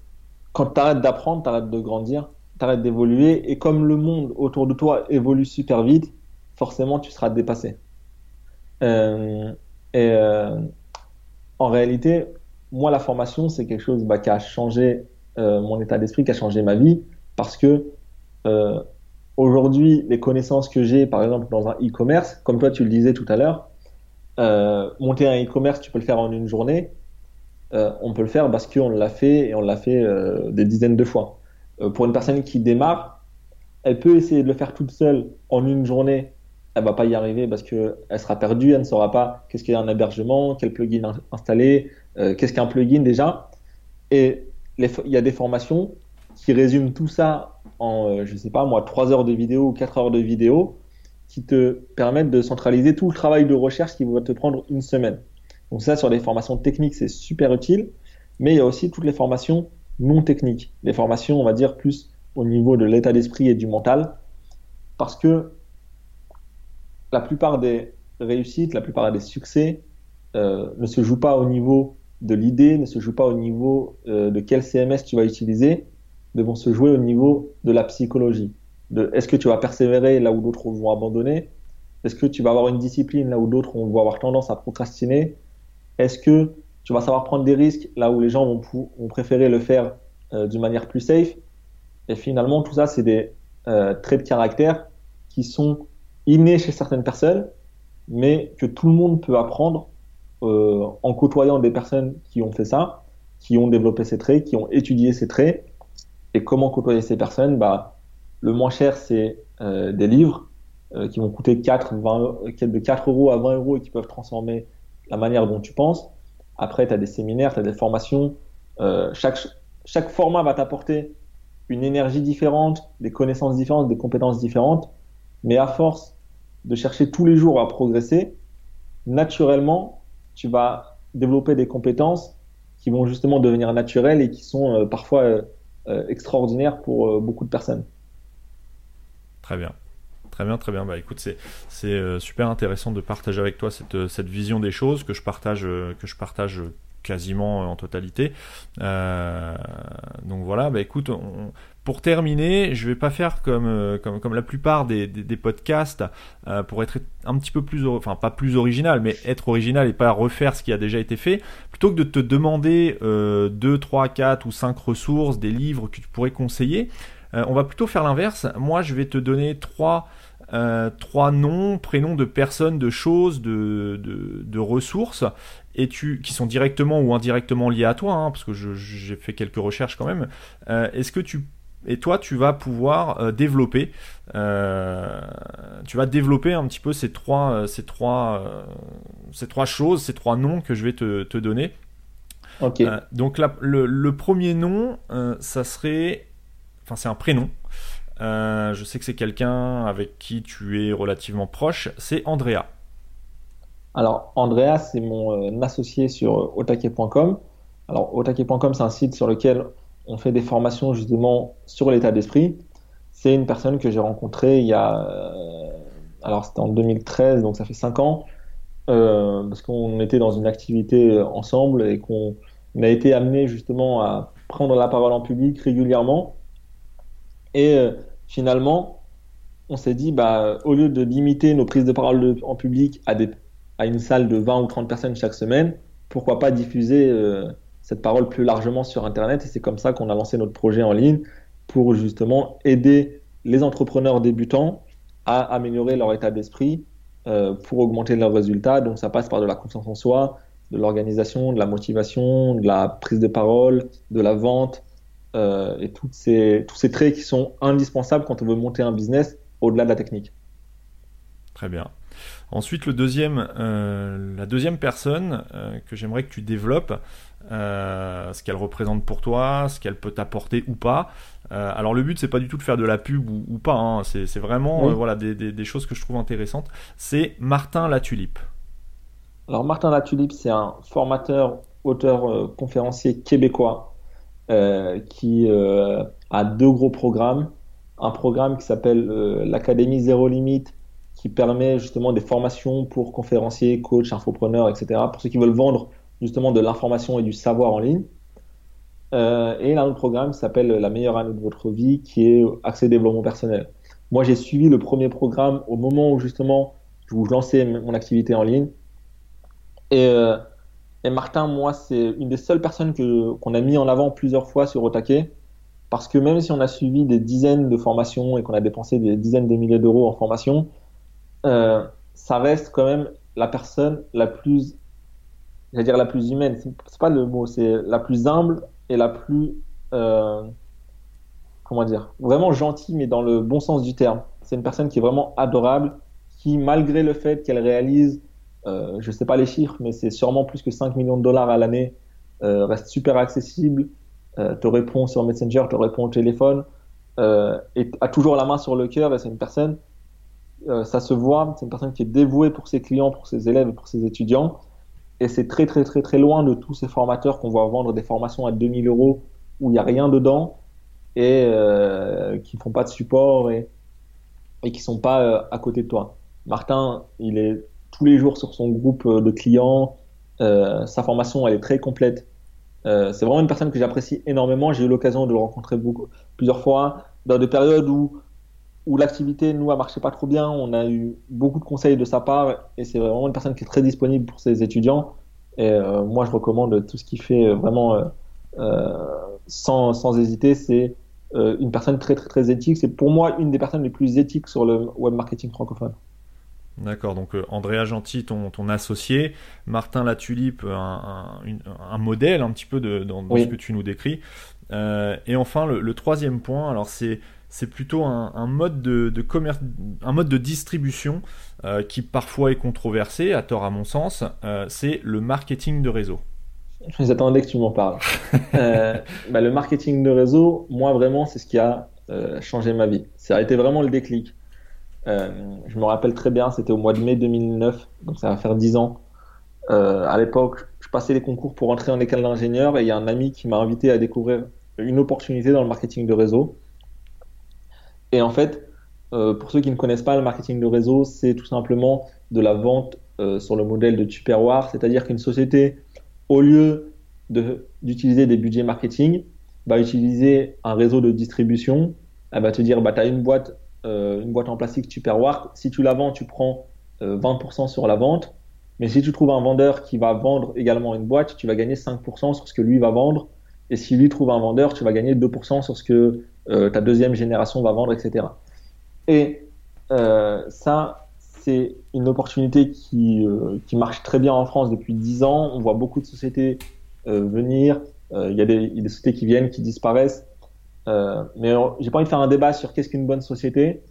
quand tu arrêtes d'apprendre, tu arrêtes de grandir, tu arrêtes d'évoluer, et comme le monde autour de toi évolue super vite, forcément tu seras dépassé. Euh, et euh, en réalité, moi, la formation, c'est quelque chose bah, qui a changé mon état d'esprit, qui a changé ma vie, parce que aujourd'hui, les connaissances que j'ai, par exemple, dans un e-commerce, comme toi tu le disais tout à l'heure, monter un e-commerce, tu peux le faire en une journée. Euh, on peut le faire parce qu'on l'a fait et on l'a fait euh, des dizaines de fois. Euh, pour une personne qui démarre, elle peut essayer de le faire toute seule en une journée. Elle va pas y arriver parce qu'elle sera perdue, elle ne saura pas qu'est-ce qu'est un hébergement, quel plugin installer, qu'est-ce qu'un plugin déjà. Et il y a des formations qui résument tout ça en, je sais pas moi, 3 heures de vidéo ou 4 heures de vidéo qui te permettent de centraliser tout le travail de recherche qui va te prendre une semaine. Donc ça, sur les formations techniques, c'est super utile, mais il y a aussi toutes les formations non techniques, les formations, on va dire, plus au niveau de l'état d'esprit et du mental, parce que la plupart des réussites, la plupart des succès euh, ne se jouent pas au niveau de l'idée, ne se jouent pas au niveau euh, de quel CMS tu vas utiliser, vont se jouer au niveau de la psychologie. Est-ce que tu vas persévérer là où d'autres vont abandonner? Est-ce que tu vas avoir une discipline là où d'autres vont avoir tendance à procrastiner? Est-ce que tu vas savoir prendre des risques là où les gens vont, préférer le faire euh, d'une manière plus safe? Et finalement, tout ça, c'est des euh, traits de caractère qui sont innés chez certaines personnes, mais que tout le monde peut apprendre euh, en côtoyant des personnes qui ont fait ça, qui ont développé ces traits, qui ont étudié ces traits. Et comment côtoyer ces personnes? Bah, Le moins cher, c'est des livres. qui vont coûter 4, 20, de 4 euros à 20 euros et qui peuvent transformer la manière dont tu penses. Après, tu as des séminaires, tu as des formations. chaque, chaque format va t'apporter une énergie différente, des connaissances différentes, des compétences différentes. Mais à force de chercher tous les jours à progresser, naturellement, tu vas développer des compétences qui vont justement devenir naturelles et qui sont euh, parfois euh, euh, extraordinaires pour beaucoup de personnes. Très bien. Très bien, très bien. Bah écoute, c'est c'est super intéressant de partager avec toi cette, cette vision des choses que je partage que je partage quasiment en totalité. Euh, donc voilà, bah écoute, pour terminer, je vais pas faire comme, euh, comme, la plupart des, podcasts euh, pour être un petit peu plus, enfin pas plus original, mais être original et pas refaire ce qui a déjà été fait. Plutôt que de te demander 2, 3, 4 ou 5 ressources, des livres que tu pourrais conseiller, on va plutôt faire l'inverse. Moi, je vais te donner trois trois noms, prénoms de personnes, de choses, de, ressources qui sont directement ou indirectement liés à toi, hein, parce que j'ai fait quelques recherches quand même, euh, est-ce que tu et toi tu vas pouvoir euh, développer euh, tu vas développer un petit peu ces trois ces trois ces trois choses ces trois noms que je vais te, te donner Ok. donc le, le, premier nom ça serait enfin c'est un prénom je sais que c'est quelqu'un avec qui tu es relativement proche c'est Andrea alors, Andrea, c'est mon euh, associé sur euh, otake.com. Alors, otake.com, c'est un site sur lequel on fait des formations justement sur l'état d'esprit. C'est une personne que j'ai rencontrée il y a. Euh, alors, c'était en 2013, donc ça fait 5 ans, parce qu'on était dans une activité ensemble et qu'on a été amené justement à prendre la parole en public régulièrement. Et finalement, on s'est dit, bah, au lieu de limiter nos prises de parole en public à une salle de 20 ou 30 personnes chaque semaine, pourquoi pas diffuser euh, cette parole plus largement sur Internet Et c'est comme ça qu'on a lancé notre projet en ligne pour justement aider les entrepreneurs débutants à améliorer leur état d'esprit euh, pour augmenter leurs résultats. Donc ça passe par de la confiance en soi, de l'organisation, de la motivation, de la prise de parole, de la vente euh, et ces, tous ces traits qui sont indispensables quand on veut monter un business au-delà de la technique. Très bien. Ensuite, le deuxième, euh, la deuxième personne que j'aimerais que tu développes, euh, ce qu'elle représente pour toi, ce qu'elle peut t'apporter ou pas. alors le but c'est pas du tout de faire de la pub ou, pas, hein. c'est vraiment voilà des, des, choses que je trouve intéressantes. C'est Martin Latulipe. Alors Martin Latulipe c'est un formateur, auteur, conférencier québécois qui a deux gros programmes. Un programme qui s'appelle l'Académie Zéro Limite qui permet justement des formations pour conférenciers, coachs, infopreneurs, etc. Pour ceux qui veulent vendre justement de l'information et du savoir en ligne. Euh, et un autre programme qui s'appelle La meilleure année de votre vie, qui est accès développement personnel. Moi, j'ai suivi le premier programme au moment où justement je vous lançais mon activité en ligne. Et, euh, et Martin, moi, c'est une des seules personnes que qu'on a mis en avant plusieurs fois sur Otake, parce que même si on a suivi des dizaines de formations et qu'on a dépensé des dizaines de milliers d'euros en formation, euh, ça reste quand même la personne la plus, j'allais dire la plus humaine. C'est pas le mot, c'est la plus humble et la plus, euh, comment dire, vraiment gentille, mais dans le bon sens du terme. C'est une personne qui est vraiment adorable, qui malgré le fait qu'elle réalise, euh, je sais pas les chiffres, mais c'est sûrement plus que 5 millions de dollars à l'année, euh, reste super accessible, euh, te répond sur Messenger, te répond au téléphone, euh, et a toujours la main sur le cœur. Et c'est une personne euh, ça se voit, c'est une personne qui est dévouée pour ses clients, pour ses élèves pour ses étudiants. Et c'est très très très très loin de tous ces formateurs qu'on voit vendre des formations à 2000 euros où il n'y a rien dedans et euh, qui font pas de support et, et qui sont pas euh, à côté de toi. Martin, il est tous les jours sur son groupe euh, de clients. Euh, sa formation, elle est très complète. c'est vraiment une personne que j'apprécie énormément. J'ai eu l'occasion de le rencontrer plusieurs fois dans des périodes où où l'activité, nous, a marché pas trop bien. On a eu beaucoup de conseils de sa part et c'est vraiment une personne qui est très disponible pour ses étudiants. Et euh, moi, je recommande tout ce qu'il fait euh, vraiment euh, sans, sans hésiter. C'est euh, une personne très, très, très éthique. C'est pour moi une des personnes les plus éthiques sur le web marketing francophone. D'accord, donc Andrea Gentil, ton, ton associé, Martin Latulipe, un, un, un, modèle un petit peu de, dans, ce que tu nous décris. et enfin, le, le troisième point, alors c'est c'est plutôt un, mode de, commerce, un mode de distribution euh, qui parfois est controversé, à tort à mon sens. Euh, c'est le marketing de réseau. J'attendais que tu m'en parles. Euh, bah, le marketing de réseau, moi vraiment, c'est ce qui a changé ma vie. Ça a été vraiment le déclic. je me rappelle très bien, c'était au mois de mai 2009, donc ça va faire 10 ans. à l'époque, je passais les concours pour entrer en école d'ingénieur et il y a un ami qui m'a invité à découvrir une opportunité dans le marketing de réseau. Et en fait, euh, pour ceux qui ne connaissent pas le marketing de réseau, c'est tout simplement de la vente euh, sur le modèle de Tupperware, c'est-à-dire qu'une société, au lieu d'utiliser des budgets marketing, va utiliser un réseau de distribution. Elle va te dire, bah, tu as une boîte, euh, une boîte en plastique Tupperware. Si tu la vends, tu prends 20% sur la vente. Mais si tu trouves un vendeur qui va vendre également une boîte, tu vas gagner 5% sur ce que lui va vendre. Et si lui trouve un vendeur, tu vas gagner 2% sur ce que ta deuxième génération va vendre, etc. Et euh, ça, c'est une opportunité qui, euh, qui, marche très bien en France depuis 10 ans. On voit beaucoup de sociétés euh, venir. Il y, a des, des sociétés qui viennent, qui disparaissent. mais j'ai pas envie de faire un débat sur qu'est-ce qu'une bonne société.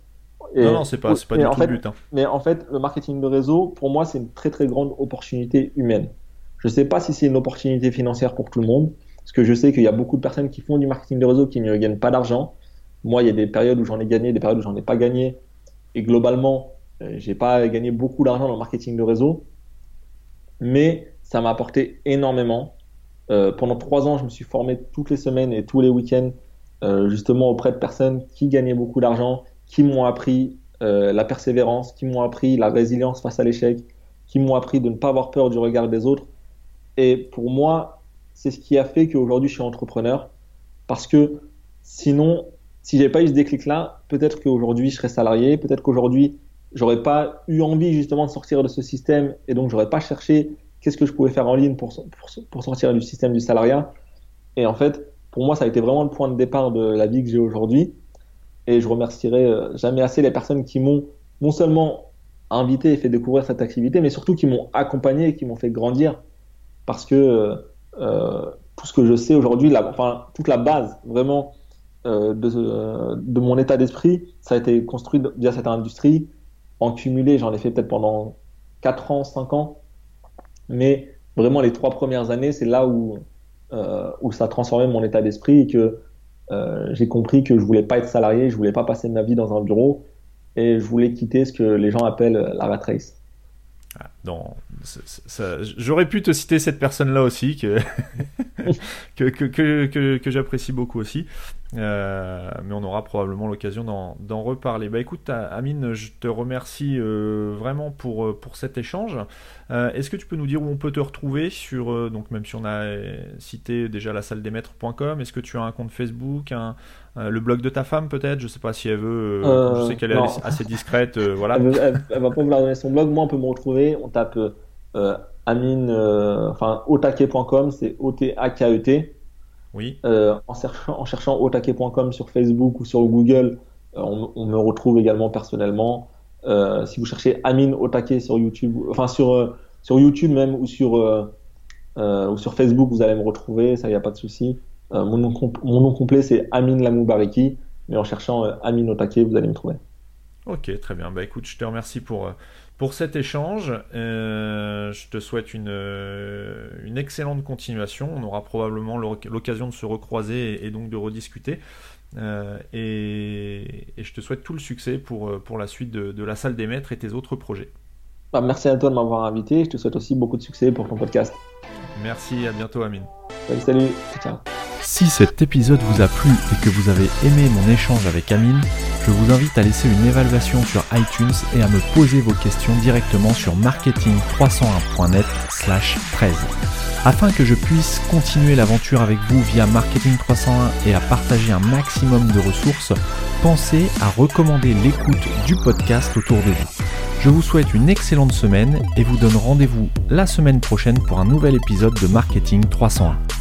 non, non, c'est pas, pas du tout le but. Hein. Mais en fait, le marketing de réseau, pour moi, c'est une très très grande opportunité humaine. Je sais pas si c'est une opportunité financière pour tout le monde, parce que je sais qu'il y a beaucoup de personnes qui font du marketing de réseau qui ne gagnent pas d'argent. Moi, il y a des périodes où j'en ai gagné, des périodes où j'en ai pas gagné. Et globalement, euh, j'ai pas gagné beaucoup d'argent dans le marketing de réseau. Mais ça m'a apporté énormément. Euh, pendant trois ans, je me suis formé toutes les semaines et tous les week-ends, euh, justement auprès de personnes qui gagnaient beaucoup d'argent, qui m'ont appris la persévérance, qui m'ont appris la résilience face à l'échec, qui m'ont appris de ne pas avoir peur du regard des autres. Et pour moi, c'est ce qui a fait qu'aujourd'hui je suis entrepreneur. Parce que sinon, si j'avais pas eu ce déclic-là, peut-être qu'aujourd'hui je serais salarié, peut-être qu'aujourd'hui j'aurais pas eu envie justement de sortir de ce système et donc j'aurais pas cherché qu'est-ce que je pouvais faire en ligne pour, pour, sortir du système du salariat. Et en fait, pour moi, ça a été vraiment le point de départ de la vie que j'ai aujourd'hui. Et je remercierai euh, jamais assez les personnes qui m'ont non seulement invité et fait découvrir cette activité, mais surtout qui m'ont accompagné et qui m'ont fait grandir. Parce que euh tout ce que je sais aujourd'hui, enfin, toute la base vraiment euh, de, de, mon état d'esprit, ça a été construit via cette industrie. En cumulé, j'en ai fait peut-être pendant 4 ans, 5 ans. Mais vraiment, les trois premières années, c'est là où, euh, où ça a transformé mon état d'esprit et que euh, j'ai compris que je voulais pas être salarié, je voulais pas passer ma vie dans un bureau et je voulais quitter ce que les gens appellent la rat race. J'aurais pu te citer cette aussi que, que, que, que j'apprécie beaucoup aussi. Euh, mais on aura probablement l'occasion d'en reparler. Bah écoute, Amine, je te remercie euh, vraiment pour, euh, pour cet échange. Est-ce que tu peux nous dire où on peut te retrouver sur, donc même si on a cité déjà la salle des maîtres.com, est-ce que tu as un compte Facebook, un, le blog de ta femme peut-être? Je sais pas si elle veut, je sais qu'elle est assez discrète. voilà. Elle, va pas vouloir donner son blog, moi on peut me retrouver, on tape Amine, enfin otake.com, c'est O-T-A-K-E-T. Oui. Euh, en, cherchant, en cherchant sur Facebook ou sur Google, euh, on, me retrouve également personnellement. Euh, si vous cherchez Amin Otake sur YouTube, enfin sur, sur YouTube même ou sur, ou sur Facebook, vous allez me retrouver, ça, il n'y a pas de souci. mon, nom mon nom complet, c'est Amin Lamoubariki, mais en cherchant Amin Otake, vous allez me trouver. Ok, très bien. Bah écoute, je te remercie pour, pour cet échange. Euh, je te souhaite une, euh, une, excellente continuation. On aura probablement l'occasion de se recroiser et, donc de rediscuter. Euh, et, je te souhaite tout le succès pour, pour la suite de, la salle des maîtres et tes autres projets. Bah, merci à toi de m'avoir invité. Je te souhaite aussi beaucoup de succès pour ton podcast. Merci, à bientôt Amine. Salut, salut. Ciao. Si cet épisode vous a plu et que vous avez aimé mon échange avec Amine, je vous invite à laisser une évaluation sur iTunes et à me poser vos questions directement sur marketing301.net 13. Afin que je puisse continuer l'aventure avec vous via Marketing 301 et à partager un maximum de ressources, pensez à recommander l'écoute du podcast autour de vous. Je vous souhaite une excellente semaine et vous donne rendez-vous la semaine prochaine pour un nouvel épisode de Marketing 301.